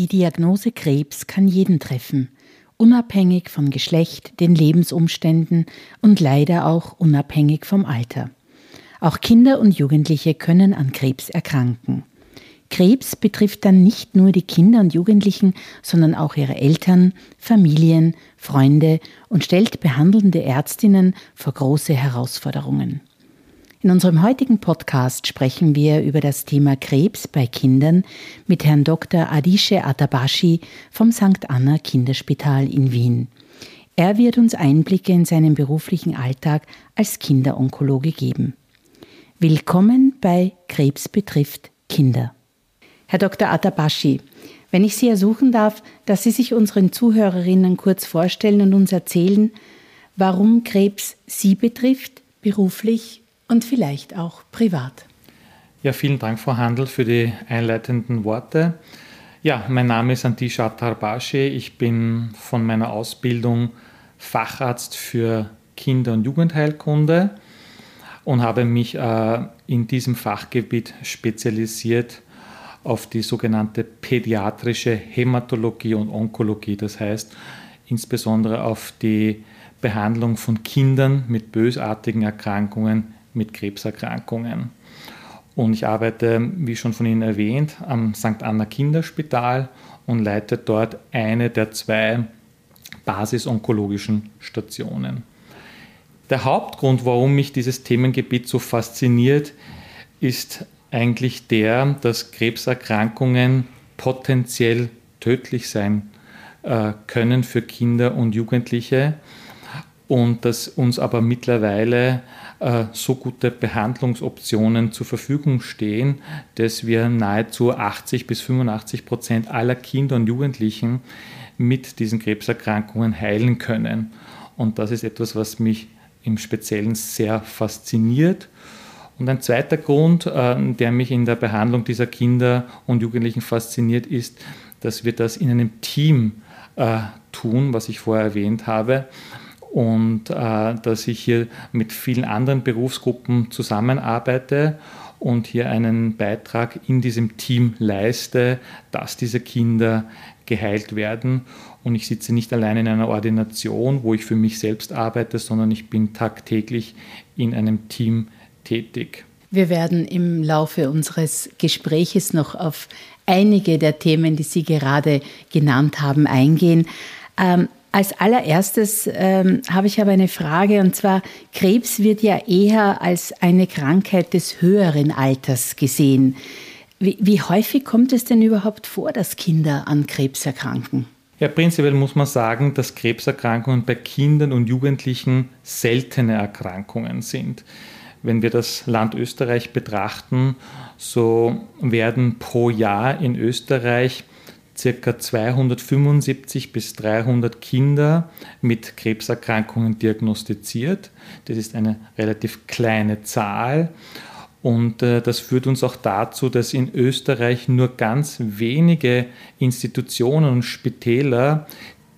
Die Diagnose Krebs kann jeden treffen, unabhängig von Geschlecht, den Lebensumständen und leider auch unabhängig vom Alter. Auch Kinder und Jugendliche können an Krebs erkranken. Krebs betrifft dann nicht nur die Kinder und Jugendlichen, sondern auch ihre Eltern, Familien, Freunde und stellt behandelnde Ärztinnen vor große Herausforderungen. In unserem heutigen Podcast sprechen wir über das Thema Krebs bei Kindern mit Herrn Dr. Adishe Atabashi vom St. Anna Kinderspital in Wien. Er wird uns Einblicke in seinen beruflichen Alltag als Kinderonkologe geben. Willkommen bei Krebs betrifft Kinder. Herr Dr. Atabashi, wenn ich Sie ersuchen darf, dass Sie sich unseren Zuhörerinnen kurz vorstellen und uns erzählen, warum Krebs Sie betrifft, beruflich und vielleicht auch privat. Ja, vielen Dank, Frau Handel, für die einleitenden Worte. Ja, mein Name ist Antisha Tarbashi. Ich bin von meiner Ausbildung Facharzt für Kinder- und Jugendheilkunde und habe mich äh, in diesem Fachgebiet spezialisiert auf die sogenannte pädiatrische Hämatologie und Onkologie, das heißt insbesondere auf die Behandlung von Kindern mit bösartigen Erkrankungen mit Krebserkrankungen. Und ich arbeite, wie schon von Ihnen erwähnt, am St. Anna Kinderspital und leite dort eine der zwei basisonkologischen Stationen. Der Hauptgrund, warum mich dieses Themengebiet so fasziniert, ist eigentlich der, dass Krebserkrankungen potenziell tödlich sein äh, können für Kinder und Jugendliche und dass uns aber mittlerweile so gute Behandlungsoptionen zur Verfügung stehen, dass wir nahezu 80 bis 85 Prozent aller Kinder und Jugendlichen mit diesen Krebserkrankungen heilen können. Und das ist etwas, was mich im Speziellen sehr fasziniert. Und ein zweiter Grund, äh, der mich in der Behandlung dieser Kinder und Jugendlichen fasziniert, ist, dass wir das in einem Team äh, tun, was ich vorher erwähnt habe und äh, dass ich hier mit vielen anderen Berufsgruppen zusammenarbeite und hier einen Beitrag in diesem Team leiste, dass diese Kinder geheilt werden. Und ich sitze nicht allein in einer Ordination, wo ich für mich selbst arbeite, sondern ich bin tagtäglich in einem Team tätig. Wir werden im Laufe unseres Gespräches noch auf einige der Themen, die Sie gerade genannt haben, eingehen. Ähm, als allererstes ähm, habe ich aber eine Frage und zwar, Krebs wird ja eher als eine Krankheit des höheren Alters gesehen. Wie, wie häufig kommt es denn überhaupt vor, dass Kinder an Krebs erkranken? Ja, prinzipiell muss man sagen, dass Krebserkrankungen bei Kindern und Jugendlichen seltene Erkrankungen sind. Wenn wir das Land Österreich betrachten, so werden pro Jahr in Österreich ca. 275 bis 300 Kinder mit Krebserkrankungen diagnostiziert. Das ist eine relativ kleine Zahl. Und äh, das führt uns auch dazu, dass in Österreich nur ganz wenige Institutionen und Spitäler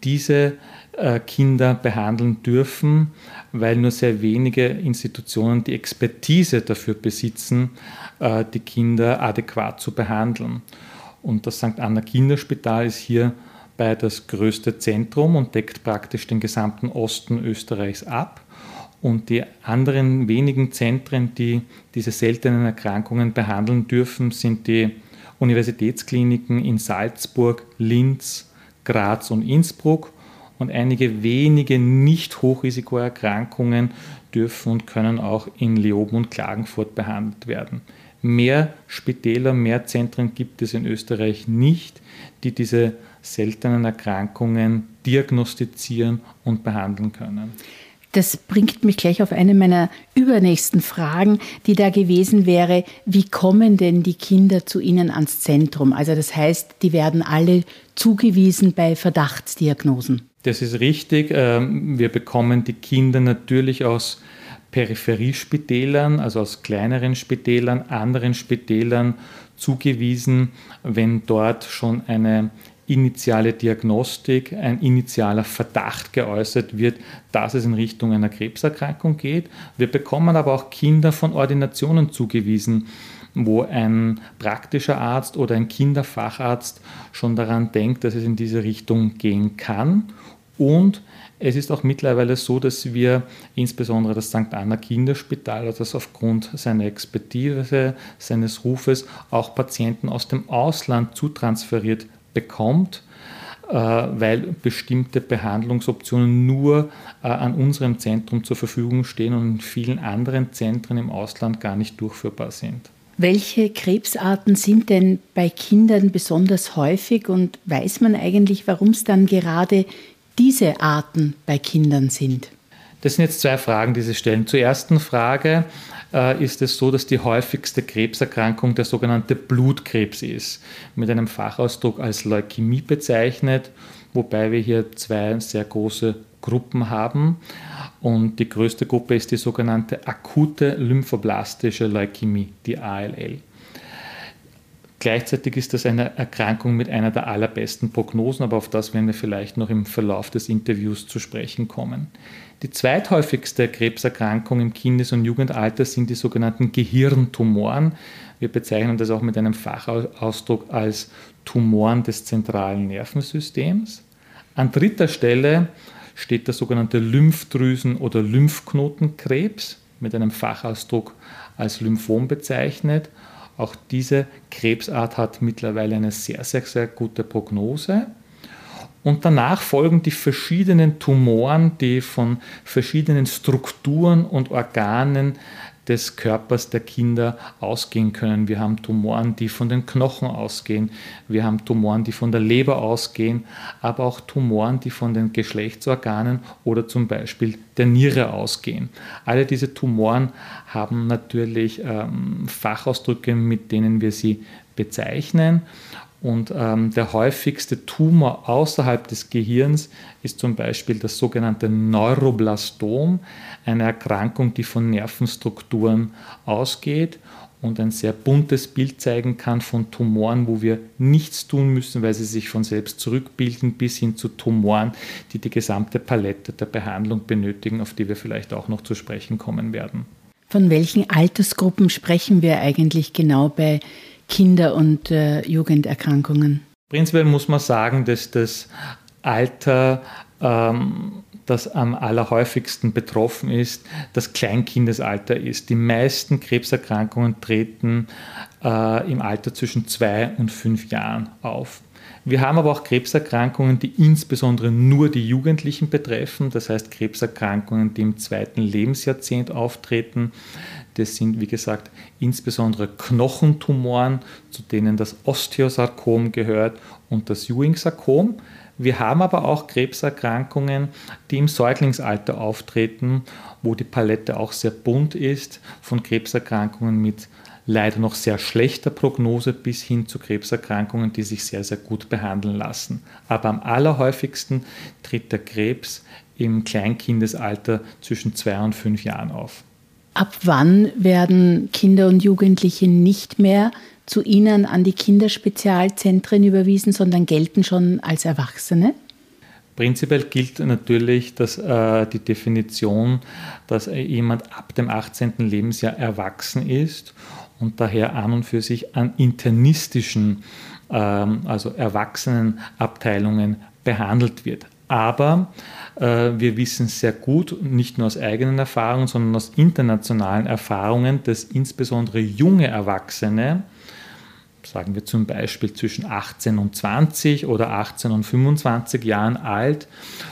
diese äh, Kinder behandeln dürfen, weil nur sehr wenige Institutionen die Expertise dafür besitzen, äh, die Kinder adäquat zu behandeln. Und das St. Anna Kinderspital ist hier bei das größte Zentrum und deckt praktisch den gesamten Osten Österreichs ab. Und die anderen wenigen Zentren, die diese seltenen Erkrankungen behandeln dürfen, sind die Universitätskliniken in Salzburg, Linz, Graz und Innsbruck. Und einige wenige Nicht-Hochrisikoerkrankungen dürfen und können auch in Leoben und Klagenfurt behandelt werden. Mehr Spitäler, mehr Zentren gibt es in Österreich nicht, die diese seltenen Erkrankungen diagnostizieren und behandeln können. Das bringt mich gleich auf eine meiner übernächsten Fragen, die da gewesen wäre, wie kommen denn die Kinder zu Ihnen ans Zentrum? Also das heißt, die werden alle zugewiesen bei Verdachtsdiagnosen. Das ist richtig. Ähm, wir bekommen die Kinder natürlich aus Peripheriespitälern, also aus kleineren Spitälern, anderen Spitälern zugewiesen, wenn dort schon eine initiale Diagnostik, ein initialer Verdacht geäußert wird, dass es in Richtung einer Krebserkrankung geht. Wir bekommen aber auch Kinder von Ordinationen zugewiesen, wo ein praktischer Arzt oder ein Kinderfacharzt schon daran denkt, dass es in diese Richtung gehen kann. Und es ist auch mittlerweile so, dass wir insbesondere das St. Anna Kinderspital, das aufgrund seiner Expertise, seines Rufes auch Patienten aus dem Ausland zutransferiert bekommt, äh, weil bestimmte Behandlungsoptionen nur äh, an unserem Zentrum zur Verfügung stehen und in vielen anderen Zentren im Ausland gar nicht durchführbar sind. Welche Krebsarten sind denn bei Kindern besonders häufig und weiß man eigentlich, warum es dann gerade diese Arten bei Kindern sind? Das sind jetzt zwei Fragen, die Sie stellen. Zur ersten Frage äh, ist es so, dass die häufigste Krebserkrankung der sogenannte Blutkrebs ist, mit einem Fachausdruck als Leukämie bezeichnet, wobei wir hier zwei sehr große Gruppen haben. Und die größte Gruppe ist die sogenannte akute lymphoblastische Leukämie, die ALL. Gleichzeitig ist das eine Erkrankung mit einer der allerbesten Prognosen, aber auf das werden wir vielleicht noch im Verlauf des Interviews zu sprechen kommen. Die zweithäufigste Krebserkrankung im Kindes- und Jugendalter sind die sogenannten Gehirntumoren. Wir bezeichnen das auch mit einem Fachausdruck als Tumoren des zentralen Nervensystems. An dritter Stelle steht der sogenannte Lymphdrüsen- oder Lymphknotenkrebs mit einem Fachausdruck als Lymphom bezeichnet. Auch diese Krebsart hat mittlerweile eine sehr, sehr, sehr gute Prognose. Und danach folgen die verschiedenen Tumoren, die von verschiedenen Strukturen und Organen des Körpers der Kinder ausgehen können. Wir haben Tumoren, die von den Knochen ausgehen, wir haben Tumoren, die von der Leber ausgehen, aber auch Tumoren, die von den Geschlechtsorganen oder zum Beispiel der Niere ausgehen. Alle diese Tumoren haben natürlich ähm, Fachausdrücke, mit denen wir sie bezeichnen. Und ähm, der häufigste Tumor außerhalb des Gehirns ist zum Beispiel das sogenannte Neuroblastom, eine Erkrankung, die von Nervenstrukturen ausgeht und ein sehr buntes Bild zeigen kann von Tumoren, wo wir nichts tun müssen, weil sie sich von selbst zurückbilden, bis hin zu Tumoren, die die gesamte Palette der Behandlung benötigen, auf die wir vielleicht auch noch zu sprechen kommen werden. Von welchen Altersgruppen sprechen wir eigentlich genau bei Kinder- und äh, Jugenderkrankungen? Prinzipiell muss man sagen, dass das Alter, ähm, das am allerhäufigsten betroffen ist, das Kleinkindesalter ist. Die meisten Krebserkrankungen treten äh, im Alter zwischen zwei und fünf Jahren auf. Wir haben aber auch Krebserkrankungen, die insbesondere nur die Jugendlichen betreffen, das heißt Krebserkrankungen, die im zweiten Lebensjahrzehnt auftreten. Das sind, wie gesagt, insbesondere Knochentumoren, zu denen das Osteosarkom gehört und das Ewing-Sarkom. Wir haben aber auch Krebserkrankungen, die im Säuglingsalter auftreten, wo die Palette auch sehr bunt ist, von Krebserkrankungen mit leider noch sehr schlechter Prognose bis hin zu Krebserkrankungen, die sich sehr, sehr gut behandeln lassen. Aber am allerhäufigsten tritt der Krebs im Kleinkindesalter zwischen zwei und fünf Jahren auf. Ab wann werden Kinder und Jugendliche nicht mehr zu Ihnen an die Kinderspezialzentren überwiesen, sondern gelten schon als Erwachsene? Prinzipiell gilt natürlich dass, äh, die Definition, dass jemand ab dem 18. Lebensjahr erwachsen ist und daher an und für sich an internistischen, ähm, also Erwachsenenabteilungen behandelt wird. Aber äh, wir wissen sehr gut, nicht nur aus eigenen Erfahrungen, sondern aus internationalen Erfahrungen, dass insbesondere junge Erwachsene sagen wir zum Beispiel zwischen 18 und 20 oder 18 und 25 Jahren alt,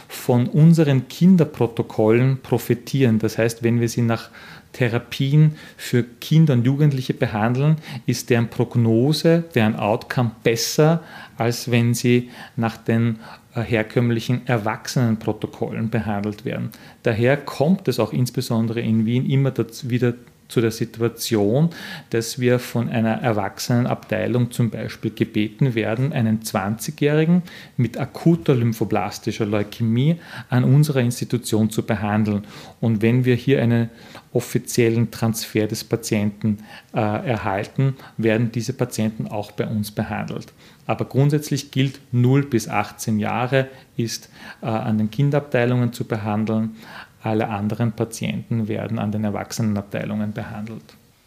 von unseren Kinderprotokollen profitieren. Das heißt, wenn wir sie nach Therapien für Kinder und Jugendliche behandeln, ist deren Prognose, deren Outcome besser, als wenn sie nach den äh, herkömmlichen Erwachsenenprotokollen behandelt werden. Daher kommt es auch insbesondere in Wien immer wieder zu der Situation, dass wir von einer Erwachsenenabteilung zum Beispiel gebeten werden, einen 20-Jährigen mit akuter lymphoblastischer Leukämie an unserer Institution zu behandeln. Und wenn wir hier einen offiziellen Transfer des Patienten äh, erhalten, werden diese Patienten auch bei uns behandelt. Aber grundsätzlich gilt 0 bis 18 Jahre ist äh, an den Kinderabteilungen zu behandeln, alle anderen Patienten werden an den Erwachsenenabteilungen behandelt.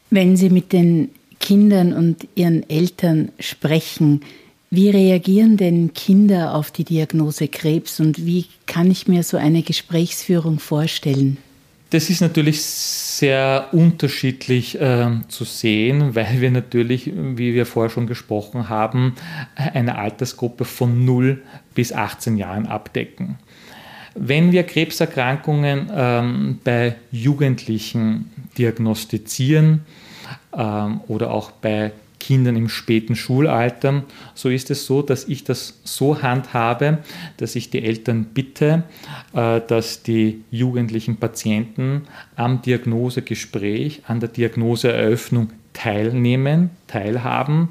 Wenn Sie mit den Kindern und ihren Eltern sprechen, wie reagieren denn Kinder auf die Diagnose Krebs und wie kann ich mir so eine Gesprächsführung vorstellen? Das ist natürlich sehr unterschiedlich äh, zu sehen, weil wir natürlich, wie wir vorher schon gesprochen haben, eine Altersgruppe von 0 bis 18 Jahren abdecken. Wenn wir Krebserkrankungen ähm, bei Jugendlichen diagnostizieren ähm, oder auch bei Kindern im späten Schulalter, so ist es so, dass ich das so handhabe, dass ich die Eltern bitte, äh, dass die jugendlichen Patienten am Diagnosegespräch, an der Diagnoseeröffnung teilnehmen, teilhaben.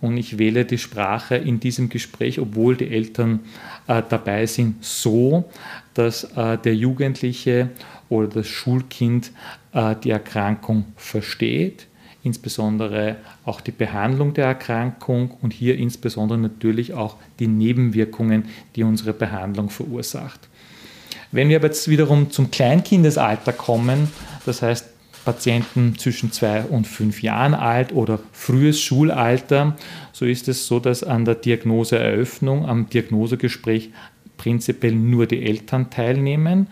Und ich wähle die Sprache in diesem Gespräch, obwohl die Eltern äh, dabei sind, so, dass äh, der Jugendliche oder das Schulkind die Erkrankung versteht, insbesondere auch die Behandlung der Erkrankung und hier insbesondere natürlich auch die Nebenwirkungen, die unsere Behandlung verursacht. Wenn wir aber jetzt wiederum zum Kleinkindesalter kommen, das heißt Patienten zwischen zwei und fünf Jahren alt oder frühes Schulalter, so ist es so, dass an der Diagnoseeröffnung, am Diagnosegespräch prinzipiell nur die Eltern teilnehmen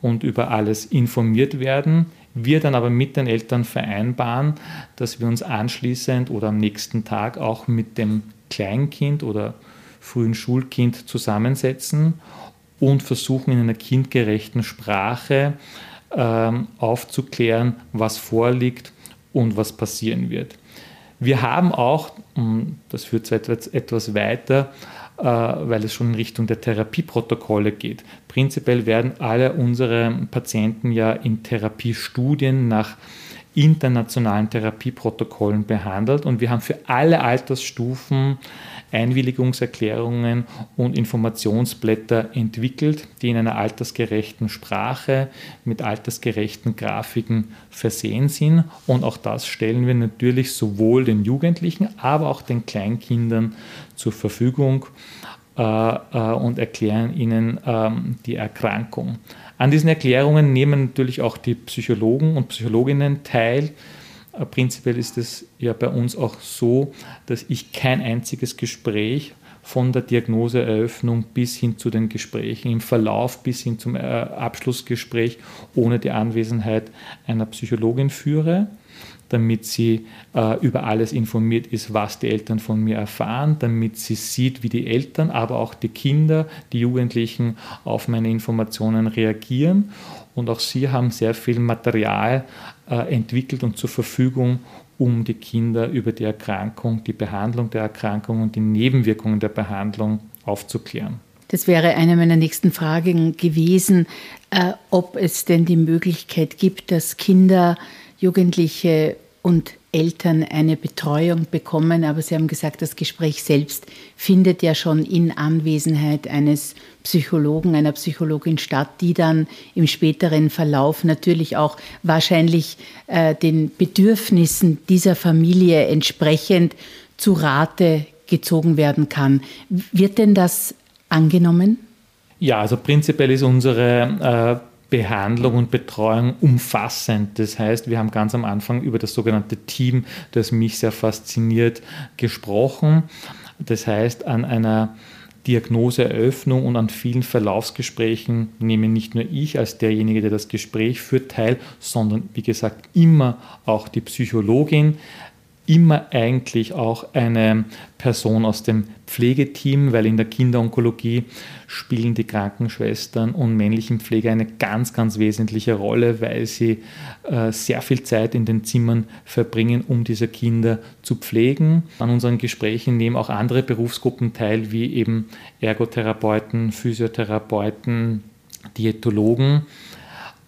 und über alles informiert werden. Wir dann aber mit den Eltern vereinbaren, dass wir uns anschließend oder am nächsten Tag auch mit dem Kleinkind oder frühen Schulkind zusammensetzen und versuchen in einer kindgerechten Sprache ähm, aufzuklären, was vorliegt und was passieren wird. Wir haben auch, das führt etwas weiter, weil es schon in Richtung der Therapieprotokolle geht. Prinzipiell werden alle unsere Patienten ja in Therapiestudien nach internationalen Therapieprotokollen behandelt und wir haben für alle Altersstufen Einwilligungserklärungen und Informationsblätter entwickelt, die in einer altersgerechten Sprache mit altersgerechten Grafiken versehen sind. Und auch das stellen wir natürlich sowohl den Jugendlichen, aber auch den Kleinkindern zur Verfügung äh, äh, und erklären ihnen ähm, die Erkrankung. An diesen Erklärungen nehmen natürlich auch die Psychologen und Psychologinnen teil. Äh, prinzipiell ist es ja bei uns auch so, dass ich kein einziges Gespräch von der Diagnoseeröffnung bis hin zu den Gesprächen, im Verlauf bis hin zum äh, Abschlussgespräch ohne die Anwesenheit einer Psychologin führe damit sie äh, über alles informiert ist, was die Eltern von mir erfahren, damit sie sieht, wie die Eltern, aber auch die Kinder, die Jugendlichen auf meine Informationen reagieren. Und auch sie haben sehr viel Material äh, entwickelt und zur Verfügung, um die Kinder über die Erkrankung, die Behandlung der Erkrankung und die Nebenwirkungen der Behandlung aufzuklären. Das wäre eine meiner nächsten Fragen gewesen, äh, ob es denn die Möglichkeit gibt, dass Kinder Jugendliche und Eltern eine Betreuung bekommen, aber Sie haben gesagt, das Gespräch selbst findet ja schon in Anwesenheit eines Psychologen, einer Psychologin statt, die dann im späteren Verlauf natürlich auch wahrscheinlich äh, den Bedürfnissen dieser Familie entsprechend zu Rate gezogen werden kann. Wird denn das angenommen? Ja, also prinzipiell ist unsere äh, Behandlung und Betreuung umfassend. Das heißt, wir haben ganz am Anfang über das sogenannte Team, das mich sehr fasziniert, gesprochen. Das heißt, an einer Diagnoseeröffnung und an vielen Verlaufsgesprächen nehme nicht nur ich als derjenige, der das Gespräch führt, teil, sondern wie gesagt immer auch die Psychologin, immer eigentlich auch eine Person aus dem Pflegeteam, weil in der Kinderonkologie spielen die Krankenschwestern und männlichen Pfleger eine ganz, ganz wesentliche Rolle, weil sie äh, sehr viel Zeit in den Zimmern verbringen, um diese Kinder zu pflegen. An unseren Gesprächen nehmen auch andere Berufsgruppen teil, wie eben Ergotherapeuten, Physiotherapeuten, Diätologen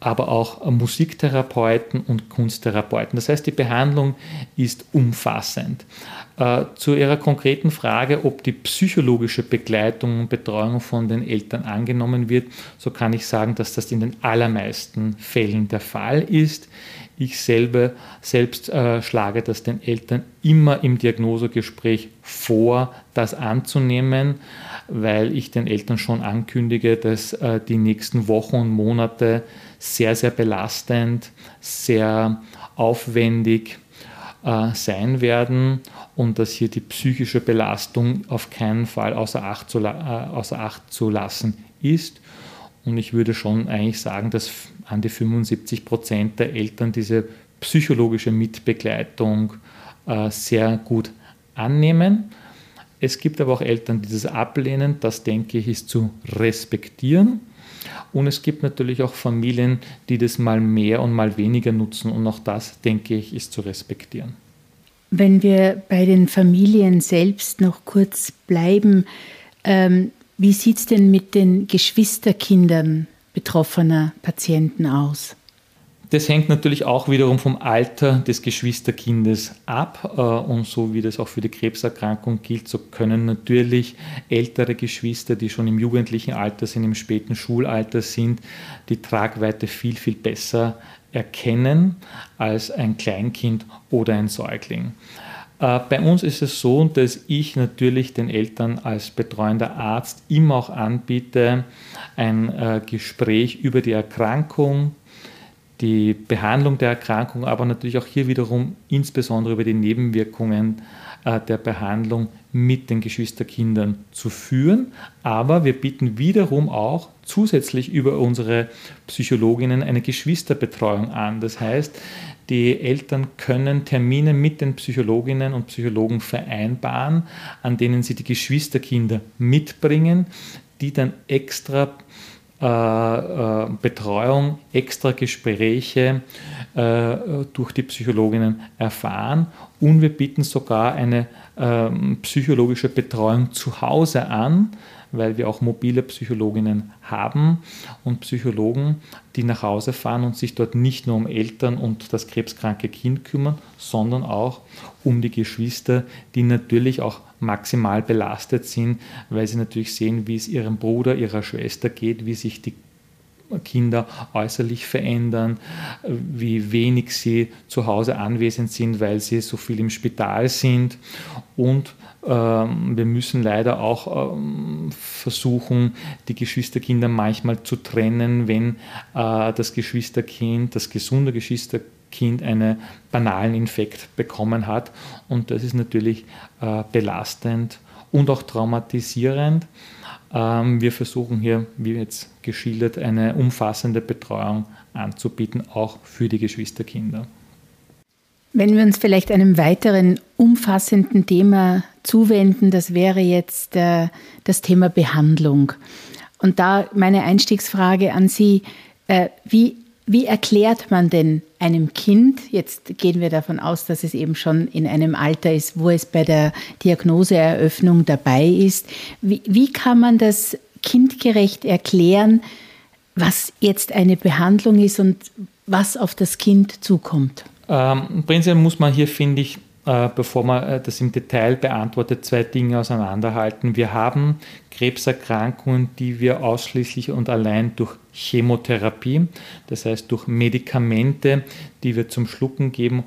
aber auch Musiktherapeuten und Kunsttherapeuten. Das heißt, die Behandlung ist umfassend. Äh, zu Ihrer konkreten Frage, ob die psychologische Begleitung und Betreuung von den Eltern angenommen wird, so kann ich sagen, dass das in den allermeisten Fällen der Fall ist. Ich selber, selbst äh, schlage das den Eltern immer im Diagnosegespräch vor, das anzunehmen, weil ich den Eltern schon ankündige, dass äh, die nächsten Wochen und Monate sehr, sehr belastend, sehr aufwendig äh, sein werden und dass hier die psychische Belastung auf keinen Fall außer Acht zu, äh, außer Acht zu lassen ist. Und ich würde schon eigentlich sagen, dass an die 75 Prozent der Eltern diese psychologische Mitbegleitung äh, sehr gut annehmen. Es gibt aber auch Eltern, die das ablehnen. Das denke ich ist zu respektieren. Und es gibt natürlich auch Familien, die das mal mehr und mal weniger nutzen. Und auch das, denke ich, ist zu respektieren. Wenn wir bei den Familien selbst noch kurz bleiben, ähm, wie sieht es denn mit den Geschwisterkindern betroffener Patienten aus? Das hängt natürlich auch wiederum vom Alter des Geschwisterkindes ab. Äh, und so wie das auch für die Krebserkrankung gilt, so können natürlich ältere Geschwister, die schon im jugendlichen Alter sind, im späten Schulalter sind, die Tragweite viel, viel besser erkennen als ein Kleinkind oder ein Säugling. Äh, bei uns ist es so, dass ich natürlich den Eltern als betreuender Arzt immer auch anbiete, ein äh, Gespräch über die Erkrankung, die Behandlung der Erkrankung, aber natürlich auch hier wiederum insbesondere über die Nebenwirkungen äh, der Behandlung mit den Geschwisterkindern zu führen. Aber wir bieten wiederum auch zusätzlich über unsere Psychologinnen eine Geschwisterbetreuung an. Das heißt, die Eltern können Termine mit den Psychologinnen und Psychologen vereinbaren, an denen sie die Geschwisterkinder mitbringen, die dann extra äh, äh, Betreuung, extra Gespräche äh, durch die Psychologinnen erfahren. Und wir bieten sogar eine ähm, psychologische Betreuung zu Hause an, weil wir auch mobile Psychologinnen haben und Psychologen, die nach Hause fahren und sich dort nicht nur um Eltern und das krebskranke Kind kümmern, sondern auch um die Geschwister, die natürlich auch maximal belastet sind, weil sie natürlich sehen, wie es ihrem Bruder, ihrer Schwester geht, wie sich die Kinder äußerlich verändern, wie wenig sie zu Hause anwesend sind, weil sie so viel im Spital sind. Und ähm, wir müssen leider auch ähm, versuchen, die Geschwisterkinder manchmal zu trennen, wenn äh, das Geschwisterkind, das gesunde Geschwisterkind, Kind einen banalen Infekt bekommen hat. Und das ist natürlich äh, belastend und auch traumatisierend. Ähm, wir versuchen hier, wie jetzt geschildert, eine umfassende Betreuung anzubieten, auch für die Geschwisterkinder. Wenn wir uns vielleicht einem weiteren umfassenden Thema zuwenden, das wäre jetzt äh, das Thema Behandlung. Und da meine Einstiegsfrage an Sie, äh, wie wie erklärt man denn einem Kind, jetzt gehen wir davon aus, dass es eben schon in einem Alter ist, wo es bei der Diagnoseeröffnung dabei ist, wie, wie kann man das kindgerecht erklären, was jetzt eine Behandlung ist und was auf das Kind zukommt? Ähm, prinzipiell muss man hier, finde ich, äh, bevor man äh, das im Detail beantwortet, zwei Dinge auseinanderhalten. Wir haben Krebserkrankungen, die wir ausschließlich und allein durch Chemotherapie, das heißt durch Medikamente, die wir zum Schlucken geben,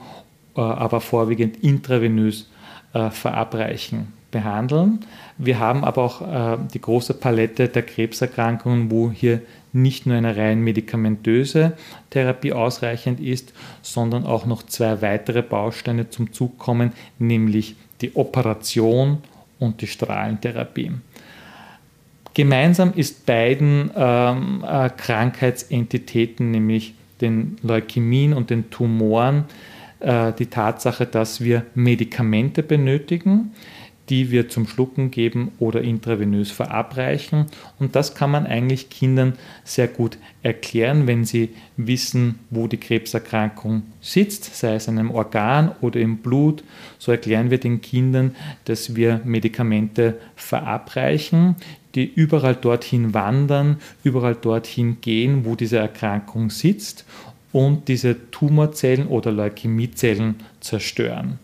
äh, aber vorwiegend intravenös verabreichen behandeln. Wir haben aber auch die große Palette der Krebserkrankungen, wo hier nicht nur eine rein medikamentöse Therapie ausreichend ist, sondern auch noch zwei weitere Bausteine zum Zug kommen, nämlich die Operation und die Strahlentherapie. Gemeinsam ist beiden ähm, äh, Krankheitsentitäten, nämlich den Leukämien und den Tumoren, äh, die Tatsache, dass wir Medikamente benötigen, die wir zum Schlucken geben oder intravenös verabreichen. Und das kann man eigentlich Kindern sehr gut erklären, wenn sie wissen, wo die Krebserkrankung sitzt, sei es in einem Organ oder im Blut. So erklären wir den Kindern, dass wir Medikamente verabreichen, die überall dorthin wandern, überall dorthin gehen, wo diese Erkrankung sitzt und diese Tumorzellen oder Leukämiezellen zerstören.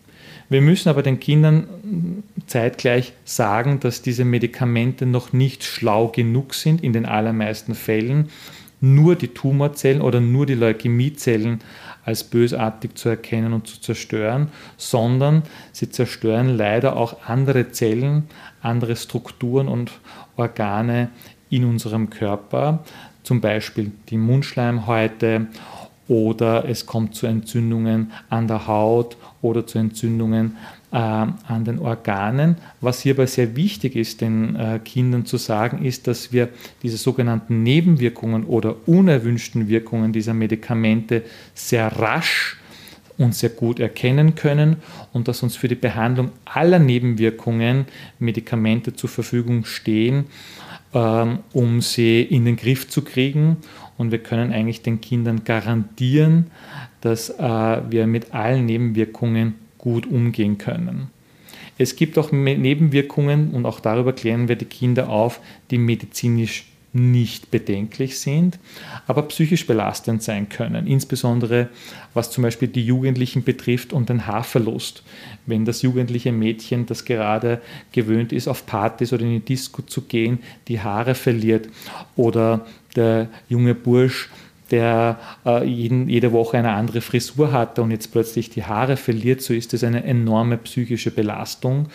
Wir müssen aber den Kindern zeitgleich sagen, dass diese Medikamente noch nicht schlau genug sind in den allermeisten Fällen, nur die Tumorzellen oder nur die Leukämiezellen als bösartig zu erkennen und zu zerstören, sondern sie zerstören leider auch andere Zellen, andere Strukturen und Organe in unserem Körper, zum Beispiel die Mundschleimhäute oder es kommt zu Entzündungen an der Haut oder zu Entzündungen äh, an den Organen. Was hierbei sehr wichtig ist, den äh, Kindern zu sagen, ist, dass wir diese sogenannten Nebenwirkungen oder unerwünschten Wirkungen dieser Medikamente sehr rasch und sehr gut erkennen können und dass uns für die Behandlung aller Nebenwirkungen Medikamente zur Verfügung stehen, ähm, um sie in den Griff zu kriegen. Und wir können eigentlich den Kindern garantieren, dass äh, wir mit allen Nebenwirkungen gut umgehen können. Es gibt auch Nebenwirkungen und auch darüber klären wir die Kinder auf, die medizinisch nicht bedenklich sind, aber psychisch belastend sein können, insbesondere was zum Beispiel die Jugendlichen betrifft und den Haarverlust. Wenn das jugendliche Mädchen, das gerade gewöhnt ist, auf Partys oder in die Disco zu gehen, die Haare verliert oder der junge Bursch, der äh, jeden, jede Woche eine andere Frisur hatte und jetzt plötzlich die Haare verliert, so ist es eine enorme psychische Belastung.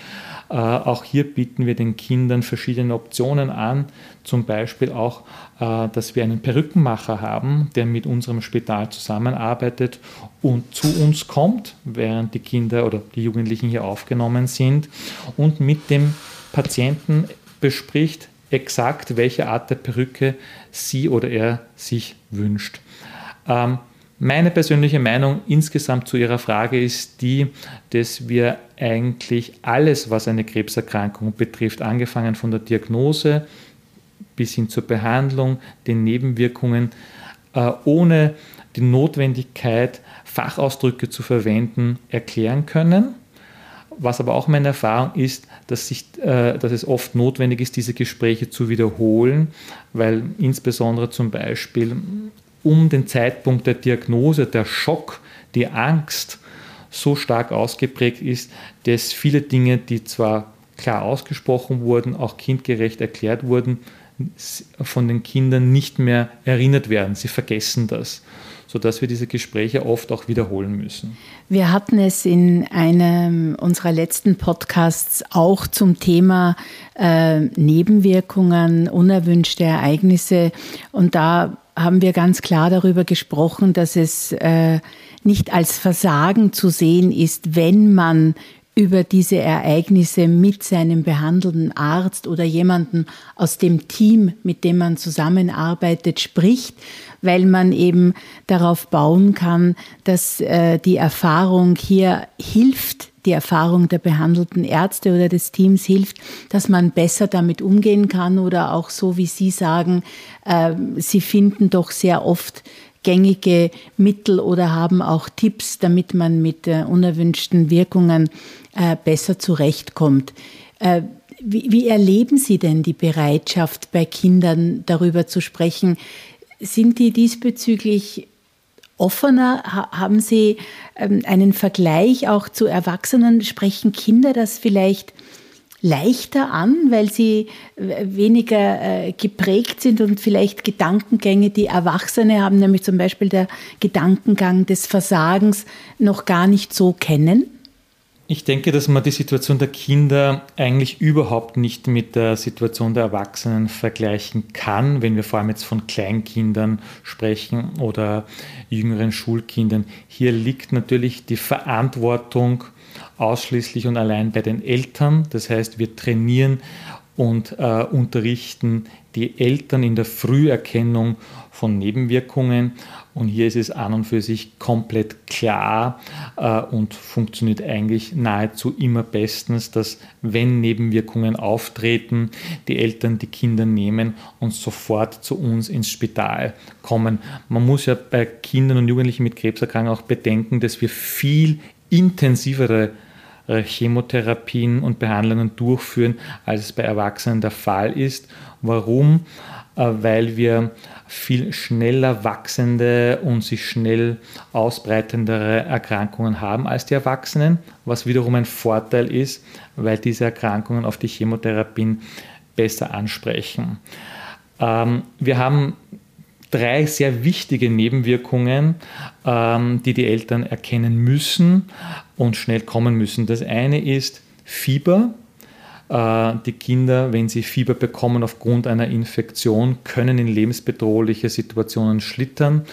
Äh, auch hier bieten wir den Kindern verschiedene Optionen an, zum Beispiel auch, äh, dass wir einen Perückenmacher haben, der mit unserem Spital zusammenarbeitet und zu uns kommt, während die Kinder oder die Jugendlichen hier aufgenommen sind und mit dem Patienten bespricht, exakt, welche Art der Perücke sie oder er sich wünscht. Ähm, meine persönliche Meinung insgesamt zu Ihrer Frage ist die, dass wir eigentlich alles, was eine Krebserkrankung betrifft, angefangen von der Diagnose bis hin zur Behandlung, den Nebenwirkungen, äh, ohne die Notwendigkeit, Fachausdrücke zu verwenden, erklären können. Was aber auch meine Erfahrung ist, dass, sich, äh, dass es oft notwendig ist, diese Gespräche zu wiederholen, weil insbesondere zum Beispiel um den Zeitpunkt der Diagnose der Schock, die Angst so stark ausgeprägt ist, dass viele Dinge, die zwar klar ausgesprochen wurden, auch kindgerecht erklärt wurden, von den Kindern nicht mehr erinnert werden. Sie vergessen das sodass wir diese Gespräche oft auch wiederholen müssen. Wir hatten es in einem unserer letzten Podcasts auch zum Thema äh, Nebenwirkungen, unerwünschte Ereignisse. Und da haben wir ganz klar darüber gesprochen, dass es äh, nicht als Versagen zu sehen ist, wenn man über diese Ereignisse mit seinem behandelnden Arzt oder jemandem aus dem Team, mit dem man zusammenarbeitet, spricht, weil man eben darauf bauen kann, dass äh, die Erfahrung hier hilft, die Erfahrung der behandelten Ärzte oder des Teams hilft, dass man besser damit umgehen kann oder auch so, wie Sie sagen, äh, Sie finden doch sehr oft gängige Mittel oder haben auch Tipps, damit man mit äh, unerwünschten Wirkungen äh, besser zurechtkommt. Wie, wie erleben Sie denn die Bereitschaft bei Kindern darüber zu sprechen? Sind die diesbezüglich offener? Haben Sie ähm, einen Vergleich auch zu Erwachsenen? Sprechen Kinder das vielleicht leichter an, weil sie weniger äh, geprägt sind und vielleicht Gedankengänge, die Erwachsene haben, nämlich zum Beispiel der Gedankengang des Versagens, noch gar nicht so kennen? Ich denke, dass man die Situation der Kinder eigentlich überhaupt nicht mit der Situation der Erwachsenen vergleichen kann, wenn wir vor allem jetzt von Kleinkindern sprechen oder jüngeren Schulkindern. Hier liegt natürlich die Verantwortung ausschließlich und allein bei den Eltern. Das heißt, wir trainieren und äh, unterrichten die Eltern in der Früherkennung von Nebenwirkungen. Und hier ist es an und für sich komplett klar äh, und funktioniert eigentlich nahezu immer bestens, dass wenn Nebenwirkungen auftreten, die Eltern die Kinder nehmen und sofort zu uns ins Spital kommen. Man muss ja bei Kindern und Jugendlichen mit Krebserkrankungen auch bedenken, dass wir viel intensivere äh, Chemotherapien und Behandlungen durchführen, als es bei Erwachsenen der Fall ist. Warum? Äh, weil wir viel schneller wachsende und sich schnell ausbreitendere Erkrankungen haben als die Erwachsenen, was wiederum ein Vorteil ist, weil diese Erkrankungen auf die Chemotherapien besser ansprechen. Ähm, wir haben drei sehr wichtige Nebenwirkungen, ähm, die die Eltern erkennen müssen und schnell kommen müssen. Das eine ist Fieber. Äh, die Kinder, wenn sie Fieber bekommen aufgrund einer Infektion, können in lebensbedrohliche Situationen schlittern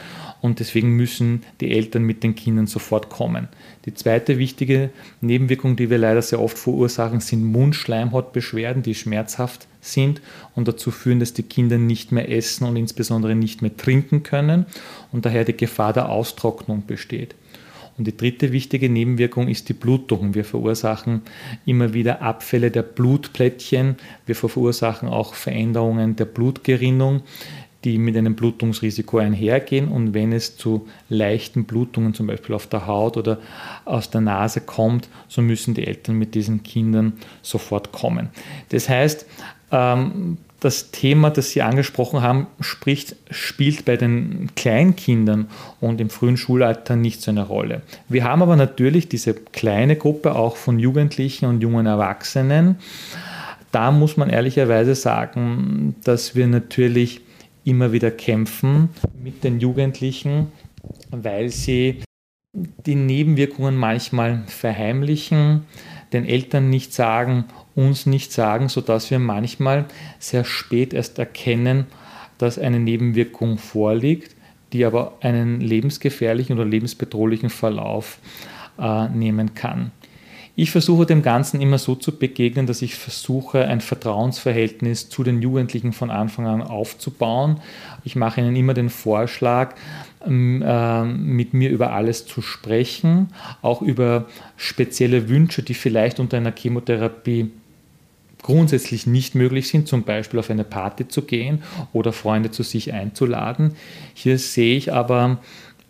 und deswegen müssen die Eltern mit den Kindern sofort kommen. Die zweite wichtige Nebenwirkung, die wir leider sehr oft verursachen, sind Mundschleimhautbeschwerden, die schmerzhaft sind und dazu führen, dass die Kinder nicht mehr essen und insbesondere nicht mehr trinken können und daher die Gefahr der Austrocknung besteht. Und die dritte wichtige Nebenwirkung ist die Blutung. Wir verursachen immer wieder Abfälle der Blutplättchen. Wir verursachen auch Veränderungen der Blutgerinnung die mit einem Blutungsrisiko einhergehen. Und wenn es zu leichten Blutungen, zum Beispiel auf der Haut oder aus der Nase kommt, so müssen die Eltern mit diesen Kindern sofort kommen. Das heißt, ähm, das Thema, das Sie angesprochen haben, spricht, spielt bei den Kleinkindern und im frühen Schulalter nicht so eine Rolle. Wir haben aber natürlich diese kleine Gruppe auch von Jugendlichen und jungen Erwachsenen. Da muss man ehrlicherweise sagen, dass wir natürlich immer wieder kämpfen mit den Jugendlichen, weil sie die Nebenwirkungen manchmal verheimlichen, den Eltern nicht sagen, uns nicht sagen, sodass wir manchmal sehr spät erst erkennen, dass eine Nebenwirkung vorliegt, die aber einen lebensgefährlichen oder lebensbedrohlichen Verlauf äh, nehmen kann. Ich versuche dem Ganzen immer so zu begegnen, dass ich versuche, ein Vertrauensverhältnis zu den Jugendlichen von Anfang an aufzubauen. Ich mache ihnen immer den Vorschlag, ähm, äh, mit mir über alles zu sprechen, auch über spezielle Wünsche, die vielleicht unter einer Chemotherapie grundsätzlich nicht möglich sind, zum Beispiel auf eine Party zu gehen oder Freunde zu sich einzuladen. Hier sehe ich aber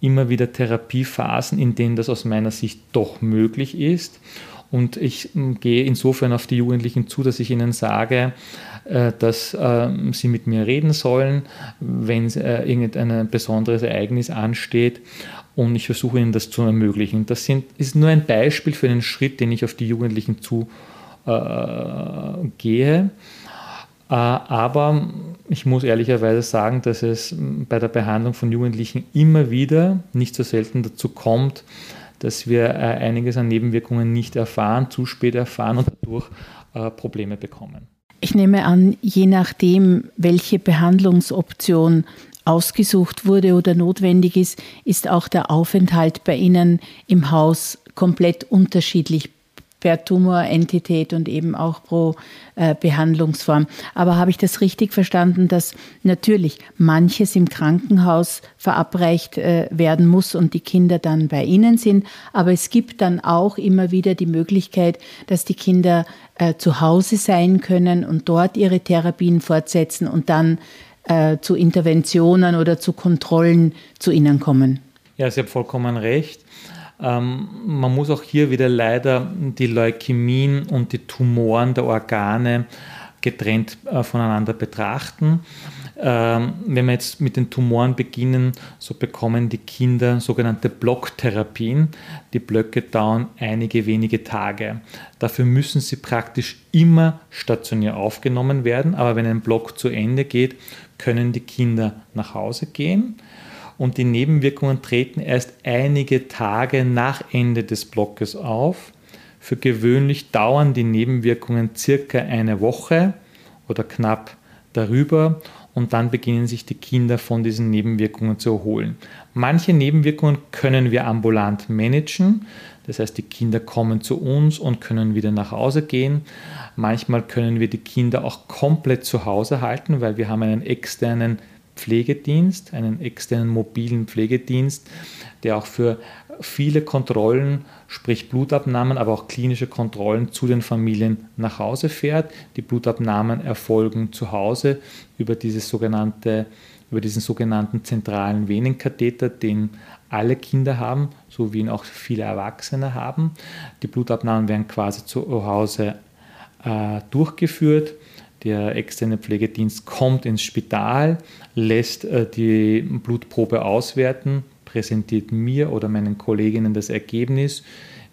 immer wieder Therapiephasen, in denen das aus meiner Sicht doch möglich ist. Und ich hm, gehe insofern auf die Jugendlichen zu, dass ich ihnen sage, äh, dass ähm, sie mit mir reden sollen, wenn äh, irgendein besonderes Ereignis ansteht. Und ich versuche ihnen das zu ermöglichen. Das sind, ist nur ein Beispiel für einen Schritt, den ich auf die Jugendlichen zu äh, gehe. Äh, aber ich muss ehrlicherweise sagen, dass es bei der Behandlung von Jugendlichen immer wieder, nicht so selten dazu kommt, dass wir äh, einiges an Nebenwirkungen nicht erfahren, zu spät erfahren und dadurch äh, Probleme bekommen. Ich nehme an, je nachdem, welche Behandlungsoption ausgesucht wurde oder notwendig ist, ist auch der Aufenthalt bei Ihnen im Haus komplett unterschiedlich per Tumorentität und eben auch pro äh, Behandlungsform. Aber habe ich das richtig verstanden, dass natürlich manches im Krankenhaus verabreicht äh, werden muss und die Kinder dann bei Ihnen sind, aber es gibt dann auch immer wieder die Möglichkeit, dass die Kinder äh, zu Hause sein können und dort ihre Therapien fortsetzen und dann zu Interventionen oder zu Kontrollen zu Ihnen kommen. Ja, Sie haben vollkommen recht. Ähm, man muss auch hier wieder leider die Leukämien und die Tumoren der Organe getrennt äh, voneinander betrachten. Ähm, wenn wir jetzt mit den Tumoren beginnen, so bekommen die Kinder sogenannte Blocktherapien. Die Blöcke dauern einige wenige Tage. Dafür müssen sie praktisch immer stationär aufgenommen werden, aber wenn ein Block zu Ende geht, können die Kinder nach Hause gehen und die Nebenwirkungen treten erst einige Tage nach Ende des Blockes auf. Für gewöhnlich dauern die Nebenwirkungen circa eine Woche oder knapp darüber und dann beginnen sich die Kinder von diesen Nebenwirkungen zu erholen. Manche Nebenwirkungen können wir ambulant managen, das heißt die Kinder kommen zu uns und können wieder nach Hause gehen. Manchmal können wir die Kinder auch komplett zu Hause halten, weil wir haben einen externen Pflegedienst, einen externen mobilen Pflegedienst, der auch für viele Kontrollen, sprich Blutabnahmen, aber auch klinische Kontrollen zu den Familien nach Hause fährt. Die Blutabnahmen erfolgen zu Hause über, dieses sogenannte, über diesen sogenannten zentralen Venenkatheter, den alle Kinder haben, so wie ihn auch viele Erwachsene haben. Die Blutabnahmen werden quasi zu Hause äh, durchgeführt. Der externe Pflegedienst kommt ins Spital, lässt äh, die Blutprobe auswerten, präsentiert mir oder meinen Kolleginnen das Ergebnis.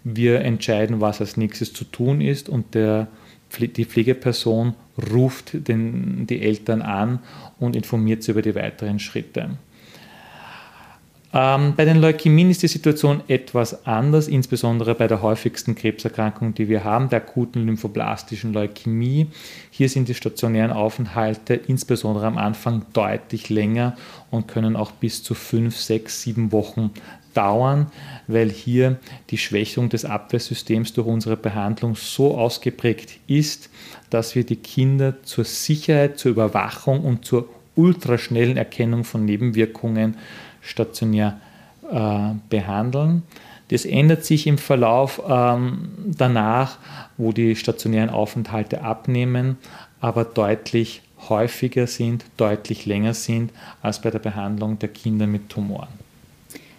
Wir entscheiden, was als nächstes zu tun ist und der, die Pflegeperson ruft den, die Eltern an und informiert sie über die weiteren Schritte. Ähm, bei den Leukämien ist die Situation etwas anders, insbesondere bei der häufigsten Krebserkrankung, die wir haben, der akuten lymphoblastischen Leukämie. Hier sind die stationären Aufenthalte insbesondere am Anfang deutlich länger und können auch bis zu fünf, sechs, sieben Wochen dauern, weil hier die Schwächung des Abwehrsystems durch unsere Behandlung so ausgeprägt ist, dass wir die Kinder zur Sicherheit, zur Überwachung und zur ultraschnellen Erkennung von Nebenwirkungen stationär äh, behandeln. Das ändert sich im Verlauf ähm, danach, wo die stationären Aufenthalte abnehmen, aber deutlich häufiger sind, deutlich länger sind als bei der Behandlung der Kinder mit Tumoren.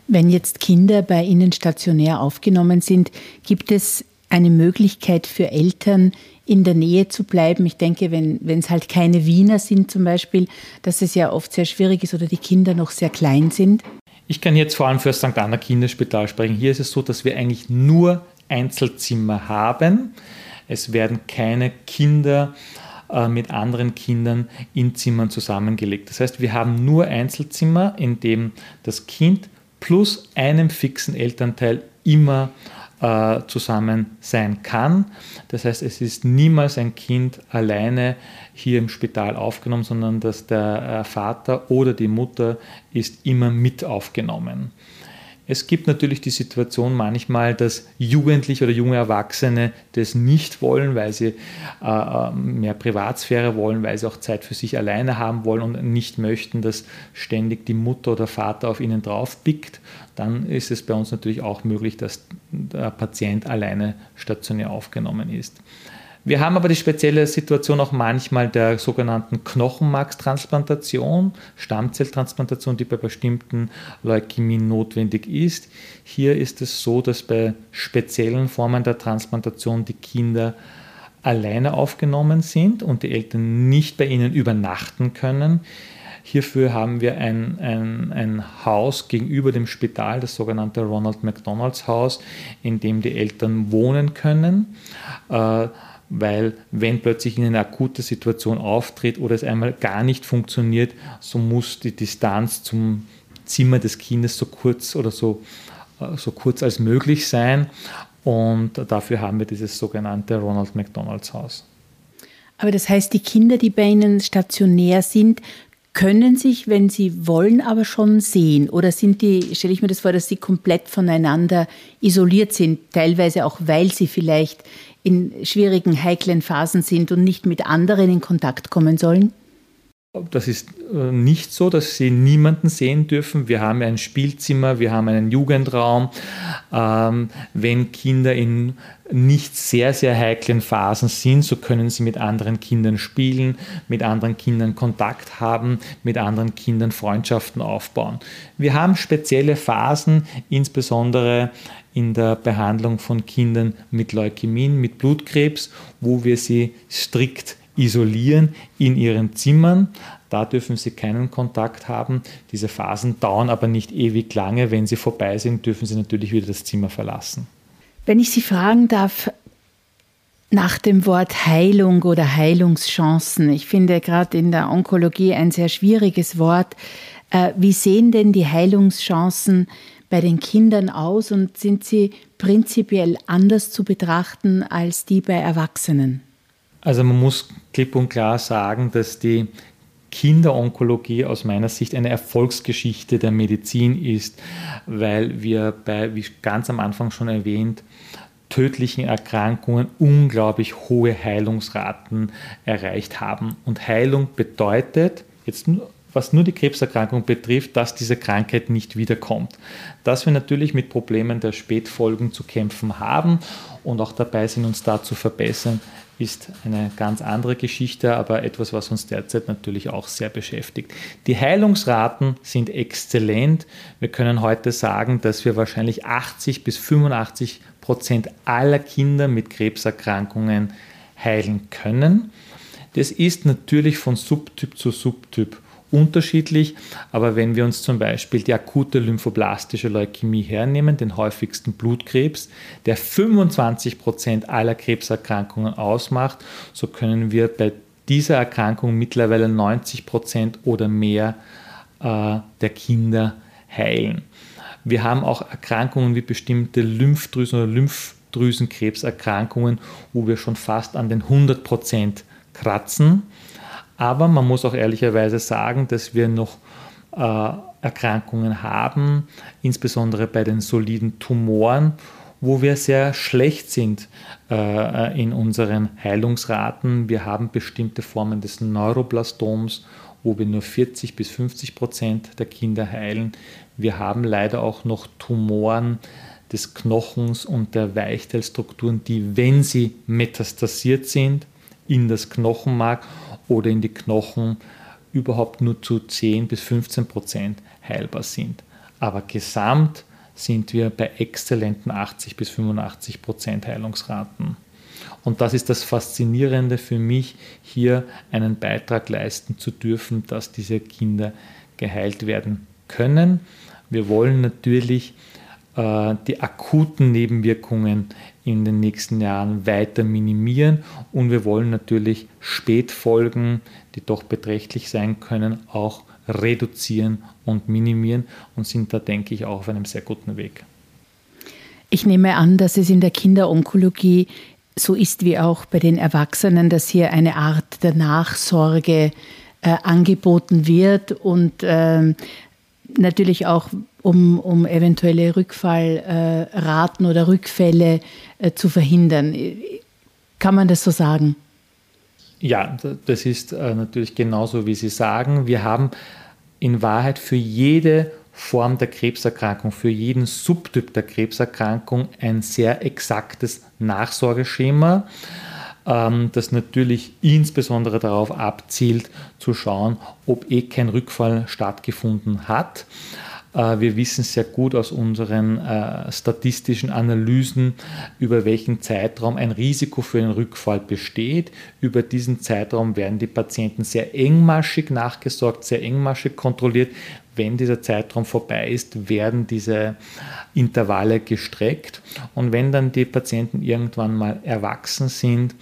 Wenn jetzt Kinder bei Ihnen stationär aufgenommen sind, gibt es eine Möglichkeit für Eltern, in der Nähe zu bleiben. Ich denke, wenn, es halt keine Wiener sind zum Beispiel, dass es ja oft sehr schwierig ist oder die Kinder noch sehr klein sind. Ich kann jetzt vor allem für das St. Anna Kinderspital sprechen. Hier ist es so, dass wir eigentlich nur Einzelzimmer haben. Es werden keine Kinder äh, mit anderen Kindern in Zimmern zusammengelegt. Das heißt, wir haben nur Einzelzimmer, in dem das Kind plus einem fixen Elternteil immer äh, zusammen sein kann. Das heißt, es ist niemals ein Kind alleine hier im Spital aufgenommen, sondern dass der äh, Vater oder die Mutter ist immer mit aufgenommen. Es gibt natürlich die Situation manchmal, dass Jugendliche oder junge Erwachsene das nicht wollen, weil sie äh, ähm, mehr Privatsphäre wollen, weil sie auch Zeit für sich alleine haben wollen und nicht möchten, dass ständig die Mutter oder Vater auf ihnen drauf pickt. Dann ist es bei uns natürlich auch möglich, dass der Patient alleine stationär aufgenommen ist. Wir haben aber die spezielle Situation auch manchmal der sogenannten Knochenmarkstransplantation, Stammzelltransplantation, die bei bestimmten Leukämien notwendig ist. Hier ist es so, dass bei speziellen Formen der Transplantation die Kinder alleine aufgenommen sind und die Eltern nicht bei ihnen übernachten können. Hierfür haben wir ein, ein, ein Haus gegenüber dem Spital, das sogenannte Ronald McDonalds Haus, in dem die Eltern wohnen können. Äh, weil wenn plötzlich eine akute Situation auftritt oder es einmal gar nicht funktioniert, so muss die Distanz zum Zimmer des Kindes so kurz oder so, äh, so kurz als möglich sein. Und dafür haben wir dieses sogenannte Ronald McDonalds Haus. Aber das heißt, die Kinder, die bei Ihnen stationär sind, können sich, wenn sie wollen, aber schon sehen? Oder sind die, stelle ich mir das vor, dass sie komplett voneinander isoliert sind, teilweise auch, weil sie vielleicht in schwierigen, heiklen Phasen sind und nicht mit anderen in Kontakt kommen sollen? Das ist äh, nicht so, dass sie niemanden sehen dürfen. Wir haben ein Spielzimmer, wir haben einen Jugendraum. Ähm, wenn Kinder in nicht sehr, sehr heiklen Phasen sind, so können sie mit anderen Kindern spielen, mit anderen Kindern Kontakt haben, mit anderen Kindern Freundschaften aufbauen. Wir haben spezielle Phasen, insbesondere in der Behandlung von Kindern mit Leukämien, mit Blutkrebs, wo wir sie strikt isolieren in ihren Zimmern. Da dürfen sie keinen Kontakt haben. Diese Phasen dauern aber nicht ewig lange. Wenn sie vorbei sind, dürfen sie natürlich wieder das Zimmer verlassen. Wenn ich Sie fragen darf, nach dem Wort Heilung oder Heilungschancen. Ich finde gerade in der Onkologie ein sehr schwieriges Wort. Äh, wie sehen denn die Heilungschancen bei den Kindern aus und sind sie prinzipiell anders zu betrachten als die bei Erwachsenen? Also man muss klipp und klar sagen, dass die Kinderonkologie aus meiner Sicht eine Erfolgsgeschichte der Medizin ist, weil wir bei, wie ganz am Anfang schon erwähnt, tödlichen Erkrankungen unglaublich hohe Heilungsraten erreicht haben. Und Heilung bedeutet, jetzt was nur die Krebserkrankung betrifft, dass diese Krankheit nicht wiederkommt. Dass wir natürlich mit Problemen der Spätfolgen zu kämpfen haben und auch dabei sind, uns da zu verbessern, ist eine ganz andere Geschichte, aber etwas, was uns derzeit natürlich auch sehr beschäftigt. Die Heilungsraten sind exzellent. Wir können heute sagen, dass wir wahrscheinlich 80 bis 85 Prozent aller Kinder mit Krebserkrankungen heilen können. Das ist natürlich von Subtyp zu Subtyp unterschiedlich, aber wenn wir uns zum Beispiel die akute lymphoblastische Leukämie hernehmen, den häufigsten Blutkrebs, der 25 Prozent aller Krebserkrankungen ausmacht, so können wir bei dieser Erkrankung mittlerweile 90 Prozent oder mehr äh, der Kinder heilen. Wir haben auch Erkrankungen wie bestimmte Lymphdrüsen oder Lymphdrüsenkrebserkrankungen, wo wir schon fast an den 100 Prozent kratzen. Aber man muss auch ehrlicherweise sagen, dass wir noch äh, Erkrankungen haben, insbesondere bei den soliden Tumoren, wo wir sehr schlecht sind äh, in unseren Heilungsraten. Wir haben bestimmte Formen des Neuroblastoms, wo wir nur 40 bis 50 Prozent der Kinder heilen. Wir haben leider auch noch Tumoren des Knochens und der Weichteilstrukturen, die, wenn sie metastasiert sind, in das Knochenmark oder in die Knochen überhaupt nur zu 10 bis 15 Prozent heilbar sind. Aber gesamt sind wir bei exzellenten 80 bis 85 Prozent Heilungsraten. Und das ist das Faszinierende für mich, hier einen Beitrag leisten zu dürfen, dass diese Kinder geheilt werden können. Wir wollen natürlich die akuten Nebenwirkungen in den nächsten Jahren weiter minimieren und wir wollen natürlich Spätfolgen, die doch beträchtlich sein können, auch reduzieren und minimieren und sind da, denke ich, auch auf einem sehr guten Weg. Ich nehme an, dass es in der Kinderonkologie so ist wie auch bei den Erwachsenen, dass hier eine Art der Nachsorge äh, angeboten wird und äh, natürlich auch um, um eventuelle Rückfallraten äh, oder Rückfälle äh, zu verhindern. Kann man das so sagen? Ja, das ist äh, natürlich genauso, wie Sie sagen. Wir haben in Wahrheit für jede Form der Krebserkrankung, für jeden Subtyp der Krebserkrankung ein sehr exaktes Nachsorgeschema, ähm, das natürlich insbesondere darauf abzielt, zu schauen, ob eh kein Rückfall stattgefunden hat. Äh, wir wissen sehr gut aus unseren äh, statistischen Analysen, über welchen Zeitraum ein Risiko für einen Rückfall besteht. Über diesen Zeitraum werden die Patienten sehr engmaschig nachgesorgt, sehr engmaschig kontrolliert, wenn dieser Zeitraum vorbei ist, werden diese Intervalle gestreckt. Und wenn dann die Patienten irgendwann mal erwachsen sind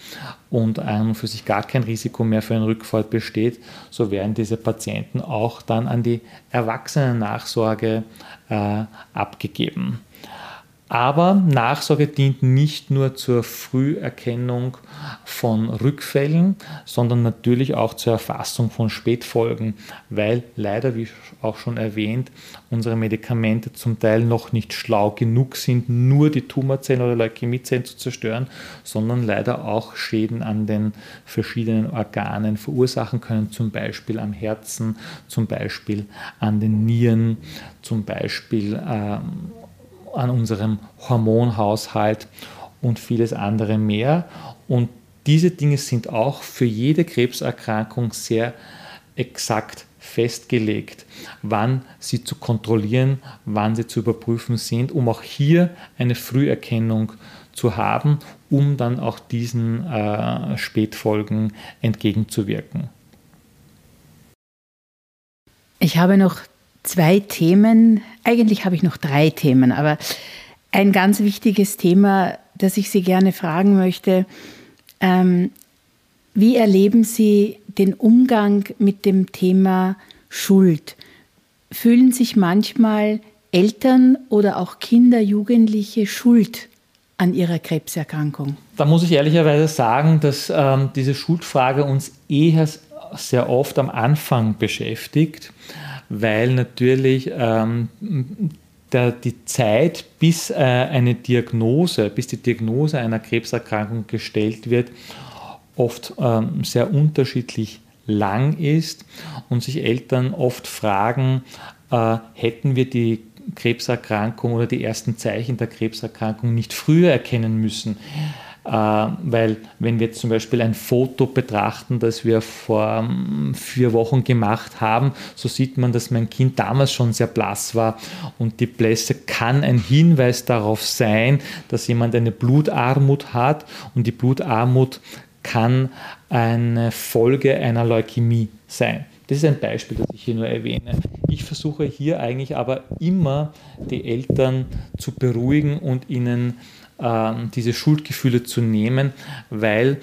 und an und für sich gar kein Risiko mehr für einen Rückfall besteht, so werden diese Patienten auch dann an die Erwachsenennachsorge äh, abgegeben. Aber Nachsorge dient nicht nur zur Früherkennung von Rückfällen, sondern natürlich auch zur Erfassung von Spätfolgen, weil leider, wie auch schon erwähnt, unsere Medikamente zum Teil noch nicht schlau genug sind, nur die Tumorzellen oder Leukämiezellen zu zerstören, sondern leider auch Schäden an den verschiedenen Organen verursachen können, zum Beispiel am Herzen, zum Beispiel an den Nieren, zum Beispiel ähm, an unserem Hormonhaushalt und vieles andere mehr. Und diese Dinge sind auch für jede Krebserkrankung sehr exakt festgelegt, wann sie zu kontrollieren, wann sie zu überprüfen sind, um auch hier eine Früherkennung zu haben, um dann auch diesen äh, Spätfolgen entgegenzuwirken. Ich habe noch zwei Themen. Eigentlich habe ich noch drei Themen, aber ein ganz wichtiges Thema, das ich Sie gerne fragen möchte. Ähm, wie erleben Sie den Umgang mit dem Thema Schuld? Fühlen sich manchmal Eltern oder auch Kinder, Jugendliche schuld an ihrer Krebserkrankung? Da muss ich ehrlicherweise sagen, dass ähm, diese Schuldfrage uns eher sehr oft am Anfang beschäftigt, weil natürlich ähm, der, die Zeit, bis äh, eine Diagnose, bis die Diagnose einer Krebserkrankung gestellt wird, oft ähm, sehr unterschiedlich lang ist und sich Eltern oft fragen, äh, hätten wir die Krebserkrankung oder die ersten Zeichen der Krebserkrankung nicht früher erkennen müssen. Äh, weil wenn wir jetzt zum Beispiel ein Foto betrachten, das wir vor ähm, vier Wochen gemacht haben, so sieht man, dass mein Kind damals schon sehr blass war und die Blässe kann ein Hinweis darauf sein, dass jemand eine Blutarmut hat und die Blutarmut kann eine Folge einer Leukämie sein. Das ist ein Beispiel, das ich hier nur erwähne. Ich versuche hier eigentlich aber immer die Eltern zu beruhigen und ihnen äh, diese Schuldgefühle zu nehmen, weil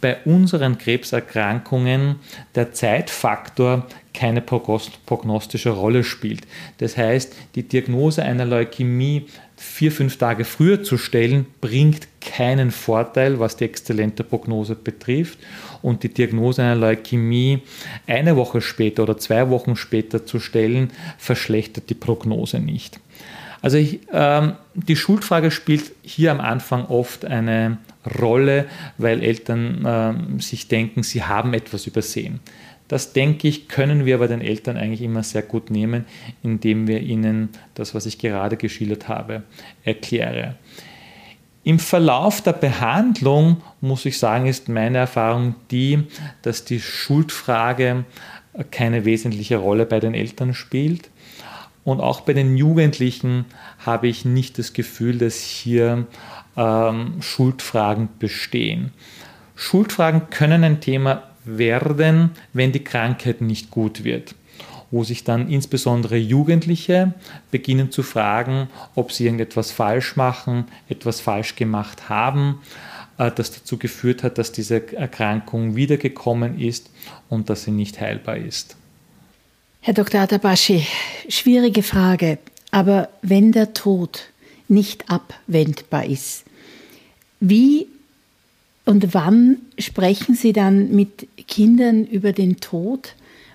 bei unseren Krebserkrankungen der Zeitfaktor keine prognostische Rolle spielt. Das heißt, die Diagnose einer Leukämie vier, fünf Tage früher zu stellen, bringt keinen Vorteil, was die exzellente Prognose betrifft. Und die Diagnose einer Leukämie eine Woche später oder zwei Wochen später zu stellen, verschlechtert die Prognose nicht. Also ich, ähm, die Schuldfrage spielt hier am Anfang oft eine Rolle, weil Eltern ähm, sich denken, sie haben etwas übersehen. Das denke ich, können wir aber den Eltern eigentlich immer sehr gut nehmen, indem wir ihnen das, was ich gerade geschildert habe, erkläre. Im Verlauf der Behandlung, muss ich sagen, ist meine Erfahrung die, dass die Schuldfrage keine wesentliche Rolle bei den Eltern spielt. Und auch bei den Jugendlichen habe ich nicht das Gefühl, dass hier ähm, Schuldfragen bestehen. Schuldfragen können ein Thema werden, wenn die Krankheit nicht gut wird wo sich dann insbesondere Jugendliche beginnen zu fragen, ob sie irgendetwas falsch machen, etwas falsch gemacht haben, äh, das dazu geführt hat, dass diese Erkrankung wiedergekommen ist und dass sie nicht heilbar ist. Herr Dr. Atabashi, schwierige Frage, aber wenn der Tod nicht abwendbar ist, wie und wann sprechen Sie dann mit Kindern über den Tod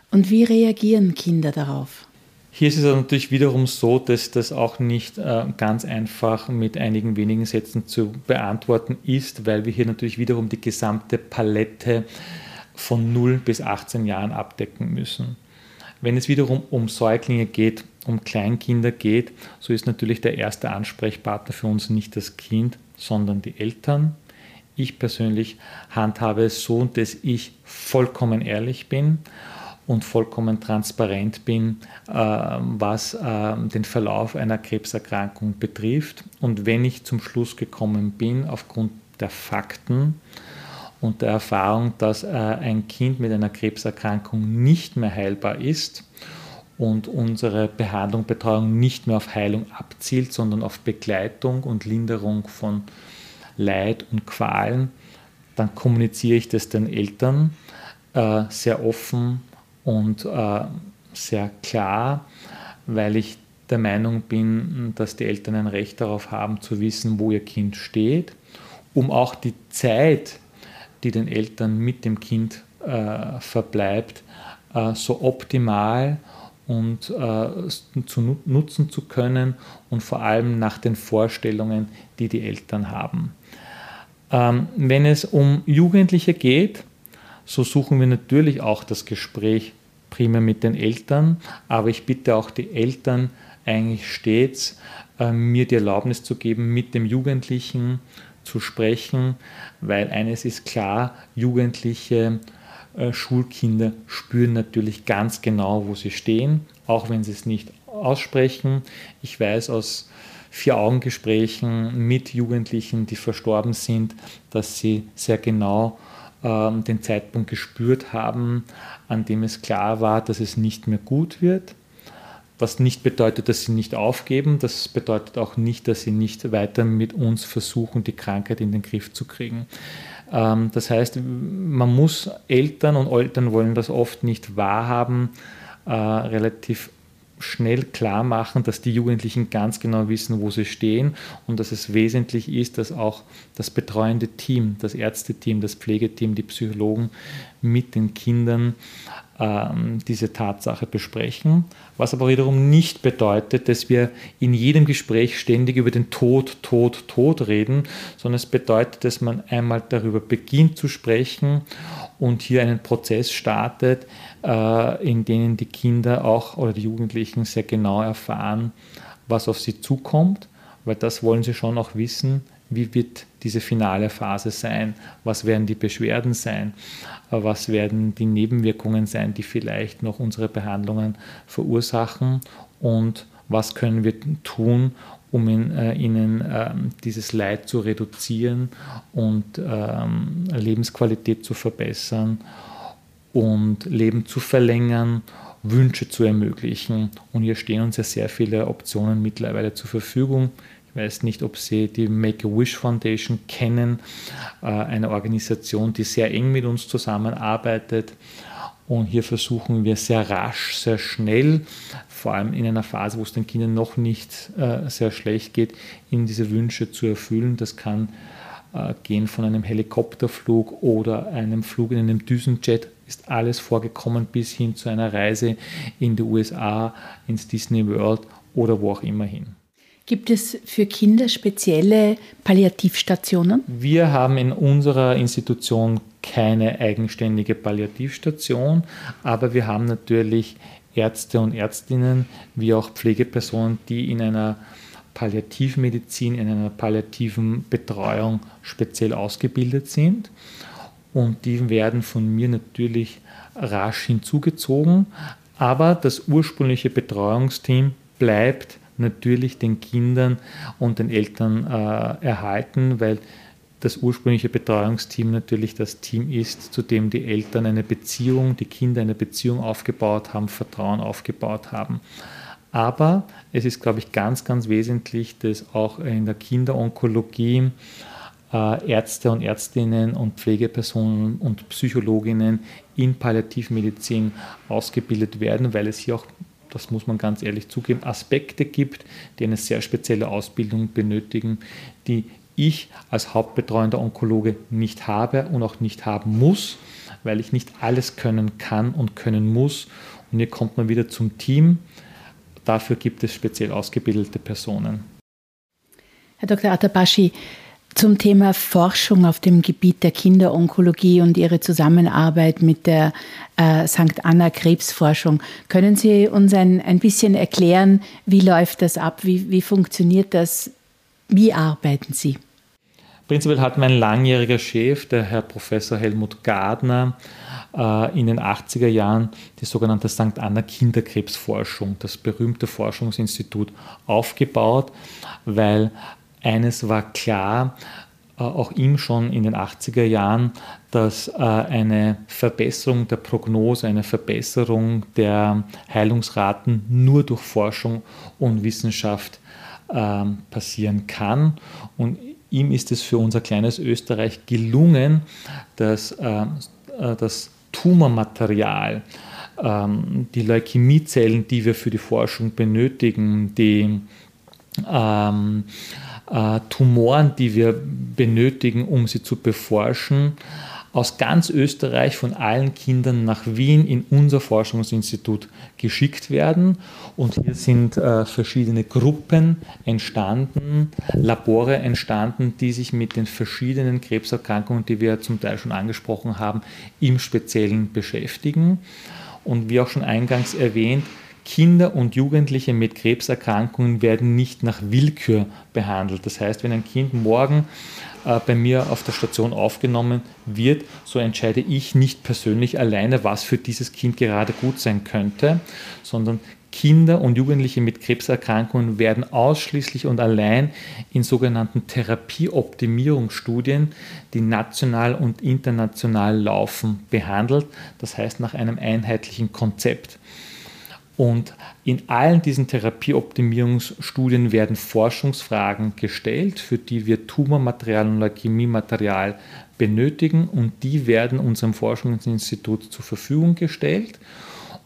und wie reagieren Kinder darauf? Hier ist es natürlich wiederum so, dass das auch nicht äh, ganz einfach mit einigen wenigen Sätzen zu beantworten ist, weil wir hier natürlich wiederum die gesamte Palette von 0 bis 18 Jahren abdecken müssen. Wenn es wiederum um Säuglinge geht, um Kleinkinder geht, so ist natürlich der erste Ansprechpartner für uns nicht das Kind, sondern die Eltern. Ich persönlich handhabe es so, dass ich vollkommen ehrlich bin und vollkommen transparent bin, äh, was äh, den Verlauf einer Krebserkrankung betrifft. Und wenn ich zum Schluss gekommen bin, aufgrund der Fakten und der Erfahrung, dass äh, ein Kind mit einer Krebserkrankung nicht mehr heilbar ist und unsere Behandlung, Betreuung nicht mehr auf Heilung abzielt, sondern auf Begleitung und Linderung von Leid und Qualen, dann kommuniziere ich das den Eltern äh, sehr offen und äh, sehr klar, weil ich der Meinung bin, dass die Eltern ein Recht darauf haben zu wissen, wo ihr Kind steht, um auch die Zeit, die den Eltern mit dem Kind äh, verbleibt, äh, so optimal und äh, zu nutzen zu können und vor allem nach den Vorstellungen, die die Eltern haben. Ähm, wenn es um Jugendliche geht, so suchen wir natürlich auch das Gespräch primär mit den Eltern, aber ich bitte auch die Eltern eigentlich stets, äh, mir die Erlaubnis zu geben, mit dem Jugendlichen zu sprechen, weil eines ist klar, Jugendliche, äh, Schulkinder spüren natürlich ganz genau, wo sie stehen, auch wenn sie es nicht aussprechen. Ich weiß aus Vier-Augen-Gesprächen mit Jugendlichen, die verstorben sind, dass sie sehr genau ähm, den Zeitpunkt gespürt haben, an dem es klar war, dass es nicht mehr gut wird. Was nicht bedeutet, dass sie nicht aufgeben. Das bedeutet auch nicht, dass sie nicht weiter mit uns versuchen, die Krankheit in den Griff zu kriegen. Ähm, das heißt, man muss Eltern und Eltern wollen das oft nicht wahrhaben, äh, relativ schnell klar machen, dass die Jugendlichen ganz genau wissen, wo sie stehen und dass es wesentlich ist, dass auch das betreuende Team, das Ärzteteam, das Pflegeteam, die Psychologen mit den Kindern diese Tatsache besprechen, was aber wiederum nicht bedeutet, dass wir in jedem Gespräch ständig über den Tod, Tod, Tod reden, sondern es bedeutet, dass man einmal darüber beginnt zu sprechen und hier einen Prozess startet, äh, in denen die Kinder auch oder die Jugendlichen sehr genau erfahren, was auf sie zukommt, weil das wollen sie schon auch wissen, wie wird diese finale Phase sein, was werden die Beschwerden sein, was werden die Nebenwirkungen sein, die vielleicht noch unsere Behandlungen verursachen und was können wir tun, um in, äh, ihnen äh, dieses Leid zu reduzieren und ähm, Lebensqualität zu verbessern und Leben zu verlängern, Wünsche zu ermöglichen. Und hier stehen uns ja sehr viele Optionen mittlerweile zur Verfügung. Ich weiß nicht, ob Sie die Make-A-Wish Foundation kennen, äh, eine Organisation, die sehr eng mit uns zusammenarbeitet. Und hier versuchen wir sehr rasch, sehr schnell, vor allem in einer Phase, wo es den Kindern noch nicht äh, sehr schlecht geht, ihnen diese Wünsche zu erfüllen. Das kann äh, gehen von einem Helikopterflug oder einem Flug in einem Düsenjet, ist alles vorgekommen bis hin zu einer Reise in die USA, ins Disney World oder wo auch immer hin. Gibt es für Kinder spezielle Palliativstationen? Wir haben in unserer Institution keine eigenständige Palliativstation, aber wir haben natürlich Ärzte und Ärztinnen wie auch Pflegepersonen, die in einer Palliativmedizin, in einer palliativen Betreuung speziell ausgebildet sind. Und die werden von mir natürlich rasch hinzugezogen. Aber das ursprüngliche Betreuungsteam bleibt natürlich den Kindern und den Eltern äh, erhalten, weil das ursprüngliche Betreuungsteam natürlich das Team ist, zu dem die Eltern eine Beziehung, die Kinder eine Beziehung aufgebaut haben, Vertrauen aufgebaut haben. Aber es ist, glaube ich, ganz, ganz wesentlich, dass auch in der Kinderonkologie äh, Ärzte und Ärztinnen und Pflegepersonen und Psychologinnen in Palliativmedizin ausgebildet werden, weil es hier auch, das muss man ganz ehrlich zugeben, Aspekte gibt, die eine sehr spezielle Ausbildung benötigen, die ich als hauptbetreuender Onkologe nicht habe und auch nicht haben muss, weil ich nicht alles können kann und können muss. Und hier kommt man wieder zum Team. Dafür gibt es speziell ausgebildete Personen. Herr Dr. Atabashi, zum Thema Forschung auf dem Gebiet der Kinderonkologie und Ihre Zusammenarbeit mit der äh, St. Anna Krebsforschung. Können Sie uns ein, ein bisschen erklären, wie läuft das ab? Wie, wie funktioniert das? Wie arbeiten Sie? Prinzipiell hat mein langjähriger Chef, der Herr Professor Helmut Gardner, äh, in den 80er Jahren die sogenannte St. Anna Kinderkrebsforschung, das berühmte Forschungsinstitut, aufgebaut, weil eines war klar, äh, auch ihm schon in den 80er Jahren, dass äh, eine Verbesserung der Prognose, eine Verbesserung der Heilungsraten nur durch Forschung und Wissenschaft ähm, passieren kann. Und ihm ist es für unser kleines Österreich gelungen, dass äh, äh, das Tumormaterial, ähm, die Leukämiezellen, die wir für die Forschung benötigen, die ähm, äh, Tumoren, die wir benötigen, um sie zu beforschen, aus ganz Österreich von allen Kindern nach Wien in unser Forschungsinstitut geschickt werden. Und hier sind äh, verschiedene Gruppen entstanden, Labore entstanden, die sich mit den verschiedenen Krebserkrankungen, die wir zum Teil schon angesprochen haben, im Speziellen beschäftigen. Und wie auch schon eingangs erwähnt, Kinder und Jugendliche mit Krebserkrankungen werden nicht nach Willkür behandelt. Das heißt, wenn ein Kind morgen äh, bei mir auf der Station aufgenommen wird, so entscheide ich nicht persönlich alleine, was für dieses Kind gerade gut sein könnte, sondern Kinder und Jugendliche mit Krebserkrankungen werden ausschließlich und allein in sogenannten Therapieoptimierungsstudien, die national und international laufen, behandelt. Das heißt nach einem einheitlichen Konzept. Und in allen diesen Therapieoptimierungsstudien werden Forschungsfragen gestellt, für die wir Tumormaterial und Leukämiematerial benötigen und die werden unserem Forschungsinstitut zur Verfügung gestellt.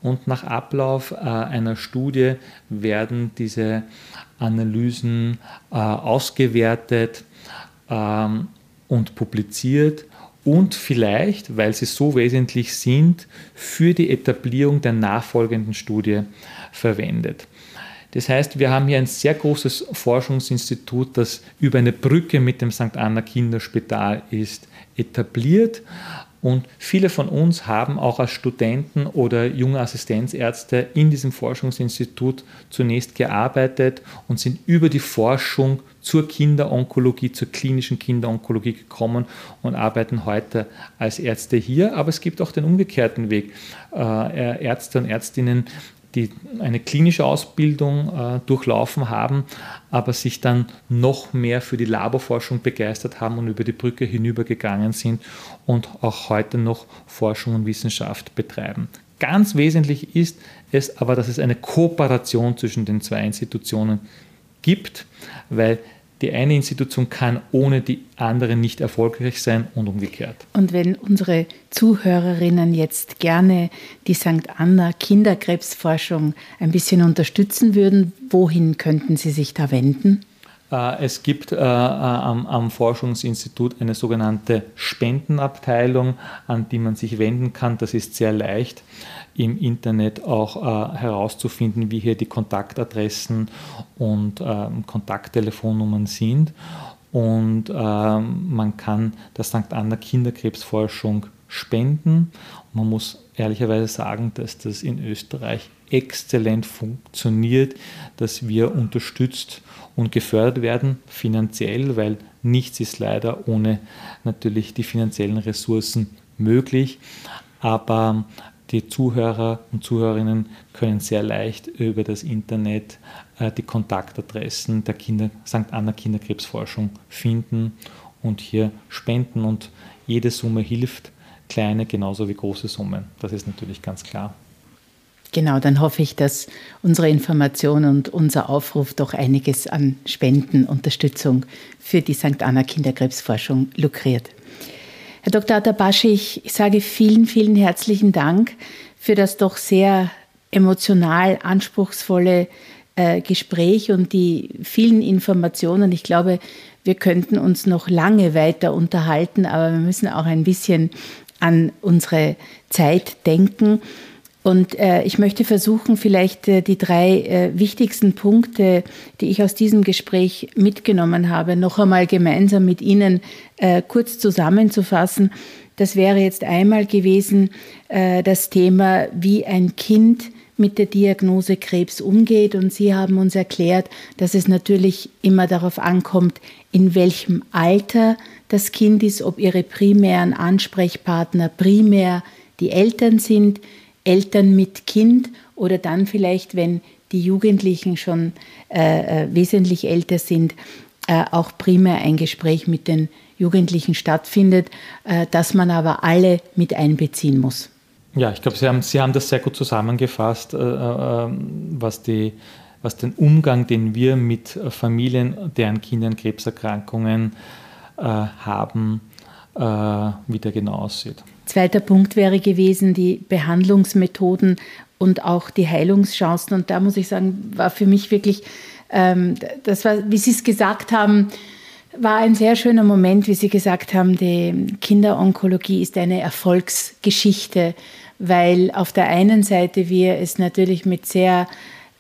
und nach Ablauf äh, einer Studie werden diese Analysen äh, ausgewertet ähm, und publiziert und vielleicht, weil sie so wesentlich sind, für die Etablierung der nachfolgenden Studie verwendet. Das heißt, wir haben hier ein sehr großes Forschungsinstitut, das über eine Brücke mit dem St. Anna Kinderspital ist etabliert. Und viele von uns haben auch als Studenten oder junge Assistenzärzte in diesem Forschungsinstitut zunächst gearbeitet und sind über die Forschung zur Kinderonkologie, zur klinischen Kinderonkologie gekommen und arbeiten heute als Ärzte hier. Aber es gibt auch den umgekehrten Weg. Äh, Ärzte und Ärztinnen, die eine klinische Ausbildung äh, durchlaufen haben, aber sich dann noch mehr für die Laborforschung begeistert haben und über die Brücke hinübergegangen sind und auch heute noch Forschung und Wissenschaft betreiben. Ganz wesentlich ist es aber, dass es eine Kooperation zwischen den zwei Institutionen gibt, weil die eine Institution kann ohne die andere nicht erfolgreich sein und umgekehrt. Und wenn unsere Zuhörerinnen jetzt gerne die St. Anna Kinderkrebsforschung ein bisschen unterstützen würden, wohin könnten sie sich da wenden? Äh, es gibt äh, am, am, Forschungsinstitut eine sogenannte Spendenabteilung, an die man sich wenden kann. Das ist sehr leicht im Internet auch äh, herauszufinden, wie hier die Kontaktadressen und äh, Kontakttelefonnummern sind. Und äh, man kann der St. Anna Kinderkrebsforschung spenden. Man muss ehrlicherweise sagen, dass das in Österreich exzellent funktioniert, dass wir unterstützt und gefördert werden finanziell, weil nichts ist leider ohne natürlich die finanziellen Ressourcen möglich. Aber die Zuhörer und Zuhörerinnen können sehr leicht über das Internet äh, die Kontaktadressen der Kinder, St. Anna Kinderkrebsforschung finden und hier spenden. Und jede Summe hilft, kleine genauso wie große Summen. Das ist natürlich ganz klar. Genau, dann hoffe ich, dass unsere Information und unser Aufruf doch einiges an Spendenunterstützung für die St. Anna Kinderkrebsforschung lukriert. Herr Dr. Atabashi, ich sage vielen, vielen herzlichen Dank für das doch sehr emotional anspruchsvolle äh, Gespräch und die vielen Informationen. Ich glaube, wir könnten uns noch lange weiter unterhalten, aber wir müssen auch ein bisschen an unsere Zeit denken. Und äh, ich möchte versuchen, vielleicht äh, die drei äh, wichtigsten Punkte, die ich aus diesem Gespräch mitgenommen habe, noch einmal gemeinsam mit Ihnen äh, kurz zusammenzufassen. Das wäre jetzt einmal gewesen äh, das Thema, wie ein Kind mit der Diagnose Krebs umgeht. Und Sie haben uns erklärt, dass es natürlich immer darauf ankommt, in welchem Alter das Kind ist, ob Ihre primären Ansprechpartner primär die Eltern sind, Eltern mit Kind oder dann vielleicht, wenn die Jugendlichen schon äh, äh, wesentlich älter sind, äh, auch primär ein Gespräch mit den Jugendlichen stattfindet, äh, dass man aber alle mit einbeziehen muss. Ja, ich glaube, Sie haben, Sie haben das sehr gut zusammengefasst, äh, äh, was, die, was den Umgang, den wir mit Familien, deren Kindern Krebserkrankungen haben, wie der genau aussieht. Zweiter Punkt wäre gewesen, die Behandlungsmethoden und auch die Heilungschancen. Und da muss ich sagen, war für mich wirklich, ähm, das war, wie Sie es gesagt haben, war ein sehr schöner Moment, wie Sie gesagt haben, die Kinderonkologie ist eine Erfolgsgeschichte, weil auf der einen Seite wir es natürlich mit sehr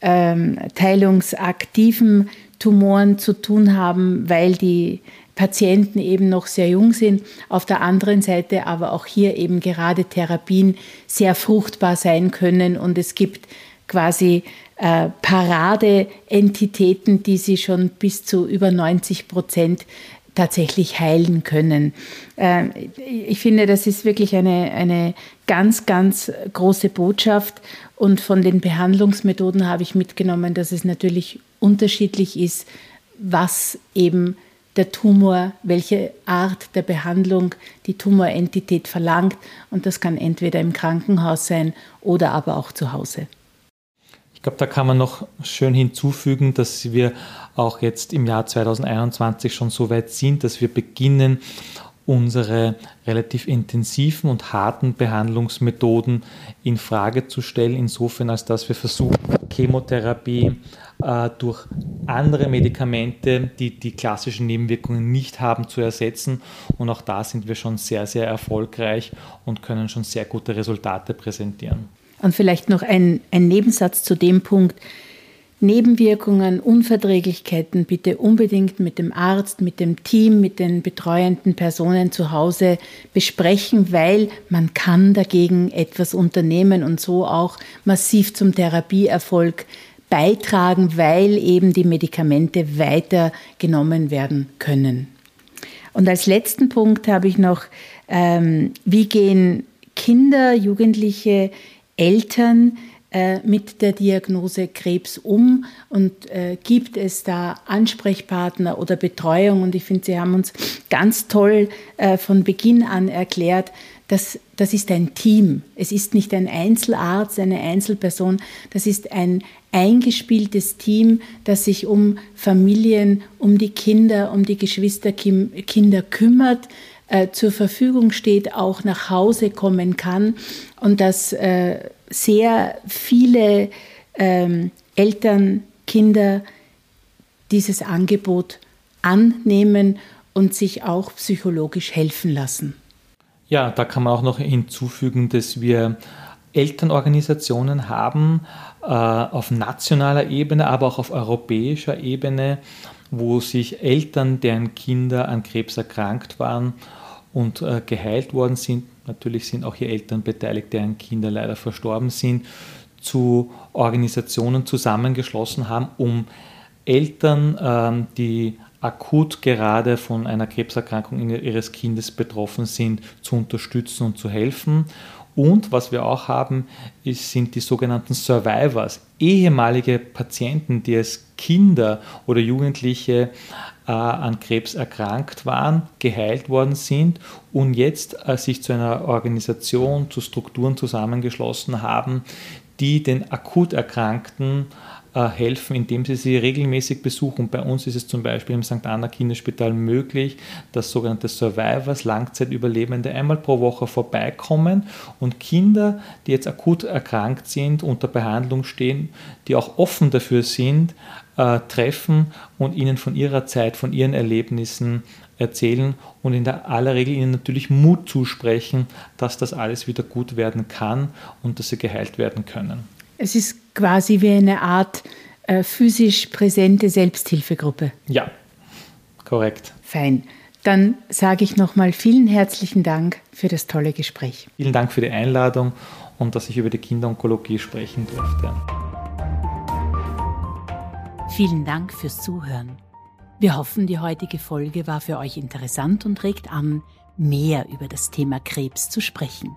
ähm, teilungsaktiven Tumoren zu tun haben, weil die Patienten eben noch sehr jung sind. Auf der anderen Seite aber auch hier eben gerade Therapien sehr fruchtbar sein können und es gibt quasi äh, Paradeentitäten, die sie schon bis zu über 90 Prozent tatsächlich heilen können. Äh, ich finde, das ist wirklich eine, eine ganz, ganz große Botschaft. Und von den Behandlungsmethoden habe ich mitgenommen, dass es natürlich unterschiedlich ist, was eben der Tumor, welche Art der Behandlung die Tumorentität verlangt. Und das kann entweder im Krankenhaus sein oder aber auch zu Hause. Ich glaube, da kann man noch schön hinzufügen, dass wir auch jetzt im Jahr 2021 schon so weit sind, dass wir beginnen, unsere relativ intensiven und harten Behandlungsmethoden in Frage zu stellen, insofern als dass wir versuchen, Chemotherapie äh, durch andere Medikamente, die die klassischen Nebenwirkungen nicht haben, zu ersetzen. Und auch da sind wir schon sehr, sehr erfolgreich und können schon sehr gute Resultate präsentieren. Und vielleicht noch ein, ein Nebensatz zu dem Punkt. Nebenwirkungen, Unverträglichkeiten bitte unbedingt mit dem Arzt, mit dem Team, mit den betreuenden Personen zu Hause besprechen, weil man kann dagegen etwas unternehmen und so auch massiv zum Therapieerfolg beitragen, weil eben die Medikamente weiter genommen werden können. Und als letzten Punkt habe ich noch, ähm, wie gehen Kinder, Jugendliche, Eltern äh, mit der Diagnose Krebs um und äh, gibt es da Ansprechpartner oder Betreuung? Und ich finde, Sie haben uns ganz toll äh, von Beginn an erklärt, dass das ist ein Team. Es ist nicht ein Einzelarzt, eine Einzelperson. Das ist ein eingespieltes Team, das sich um Familien, um die Kinder, um die Geschwisterkinder kümmert, äh, zur Verfügung steht, auch nach Hause kommen kann und das äh, sehr viele ähm, Eltern, Kinder dieses Angebot annehmen und sich auch psychologisch helfen lassen. Ja, da kann man auch noch hinzufügen, dass wir Elternorganisationen haben auf nationaler Ebene, aber auch auf europäischer Ebene, wo sich Eltern, deren Kinder an Krebs erkrankt waren und äh, geheilt worden sind, natürlich sind auch hier Eltern beteiligt, deren Kinder leider verstorben sind, zu Organisationen zusammengeschlossen haben, um Eltern, ähm, die akut gerade von einer Krebserkrankung ihres Kindes betroffen sind, zu unterstützen und zu helfen. Und was wir auch haben, ist, sind die sogenannten Survivors, ehemalige Patienten, die als Kinder oder Jugendliche äh, an Krebs erkrankt waren, geheilt worden sind und jetzt äh, sich zu einer Organisation, zu Strukturen zusammengeschlossen haben, die den akut Erkrankten helfen, indem sie sie regelmäßig besuchen. Bei uns ist es zum Beispiel im St. Anna Kinderspital möglich, dass sogenannte Survivors, Langzeitüberlebende, einmal pro Woche vorbeikommen und Kinder, die jetzt akut erkrankt sind, unter Behandlung stehen, die auch offen dafür sind, äh, treffen und ihnen von ihrer Zeit, von ihren Erlebnissen erzählen und in aller Regel ihnen natürlich Mut zusprechen, dass das alles wieder gut werden kann und dass sie geheilt werden können. Es ist quasi wie eine Art äh, physisch präsente Selbsthilfegruppe. Ja, korrekt. Fein. Dann sage ich nochmal vielen herzlichen Dank für das tolle Gespräch. Vielen Dank für die Einladung und dass ich über die Kinderonkologie sprechen durfte. Vielen Dank fürs Zuhören. Wir hoffen, die heutige Folge war für euch interessant und regt an, mehr über das Thema Krebs zu sprechen.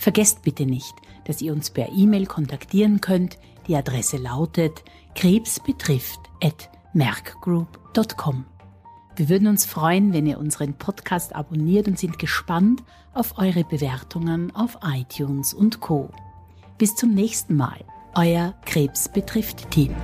Vergesst bitte nicht, dass ihr uns per E-Mail kontaktieren könnt. Die Adresse lautet krebsbetrifft.merkgroup.com. Wir würden uns freuen, wenn ihr unseren Podcast abonniert und sind gespannt auf eure Bewertungen auf iTunes und Co. Bis zum nächsten Mal. Euer Krebs betrifft Team.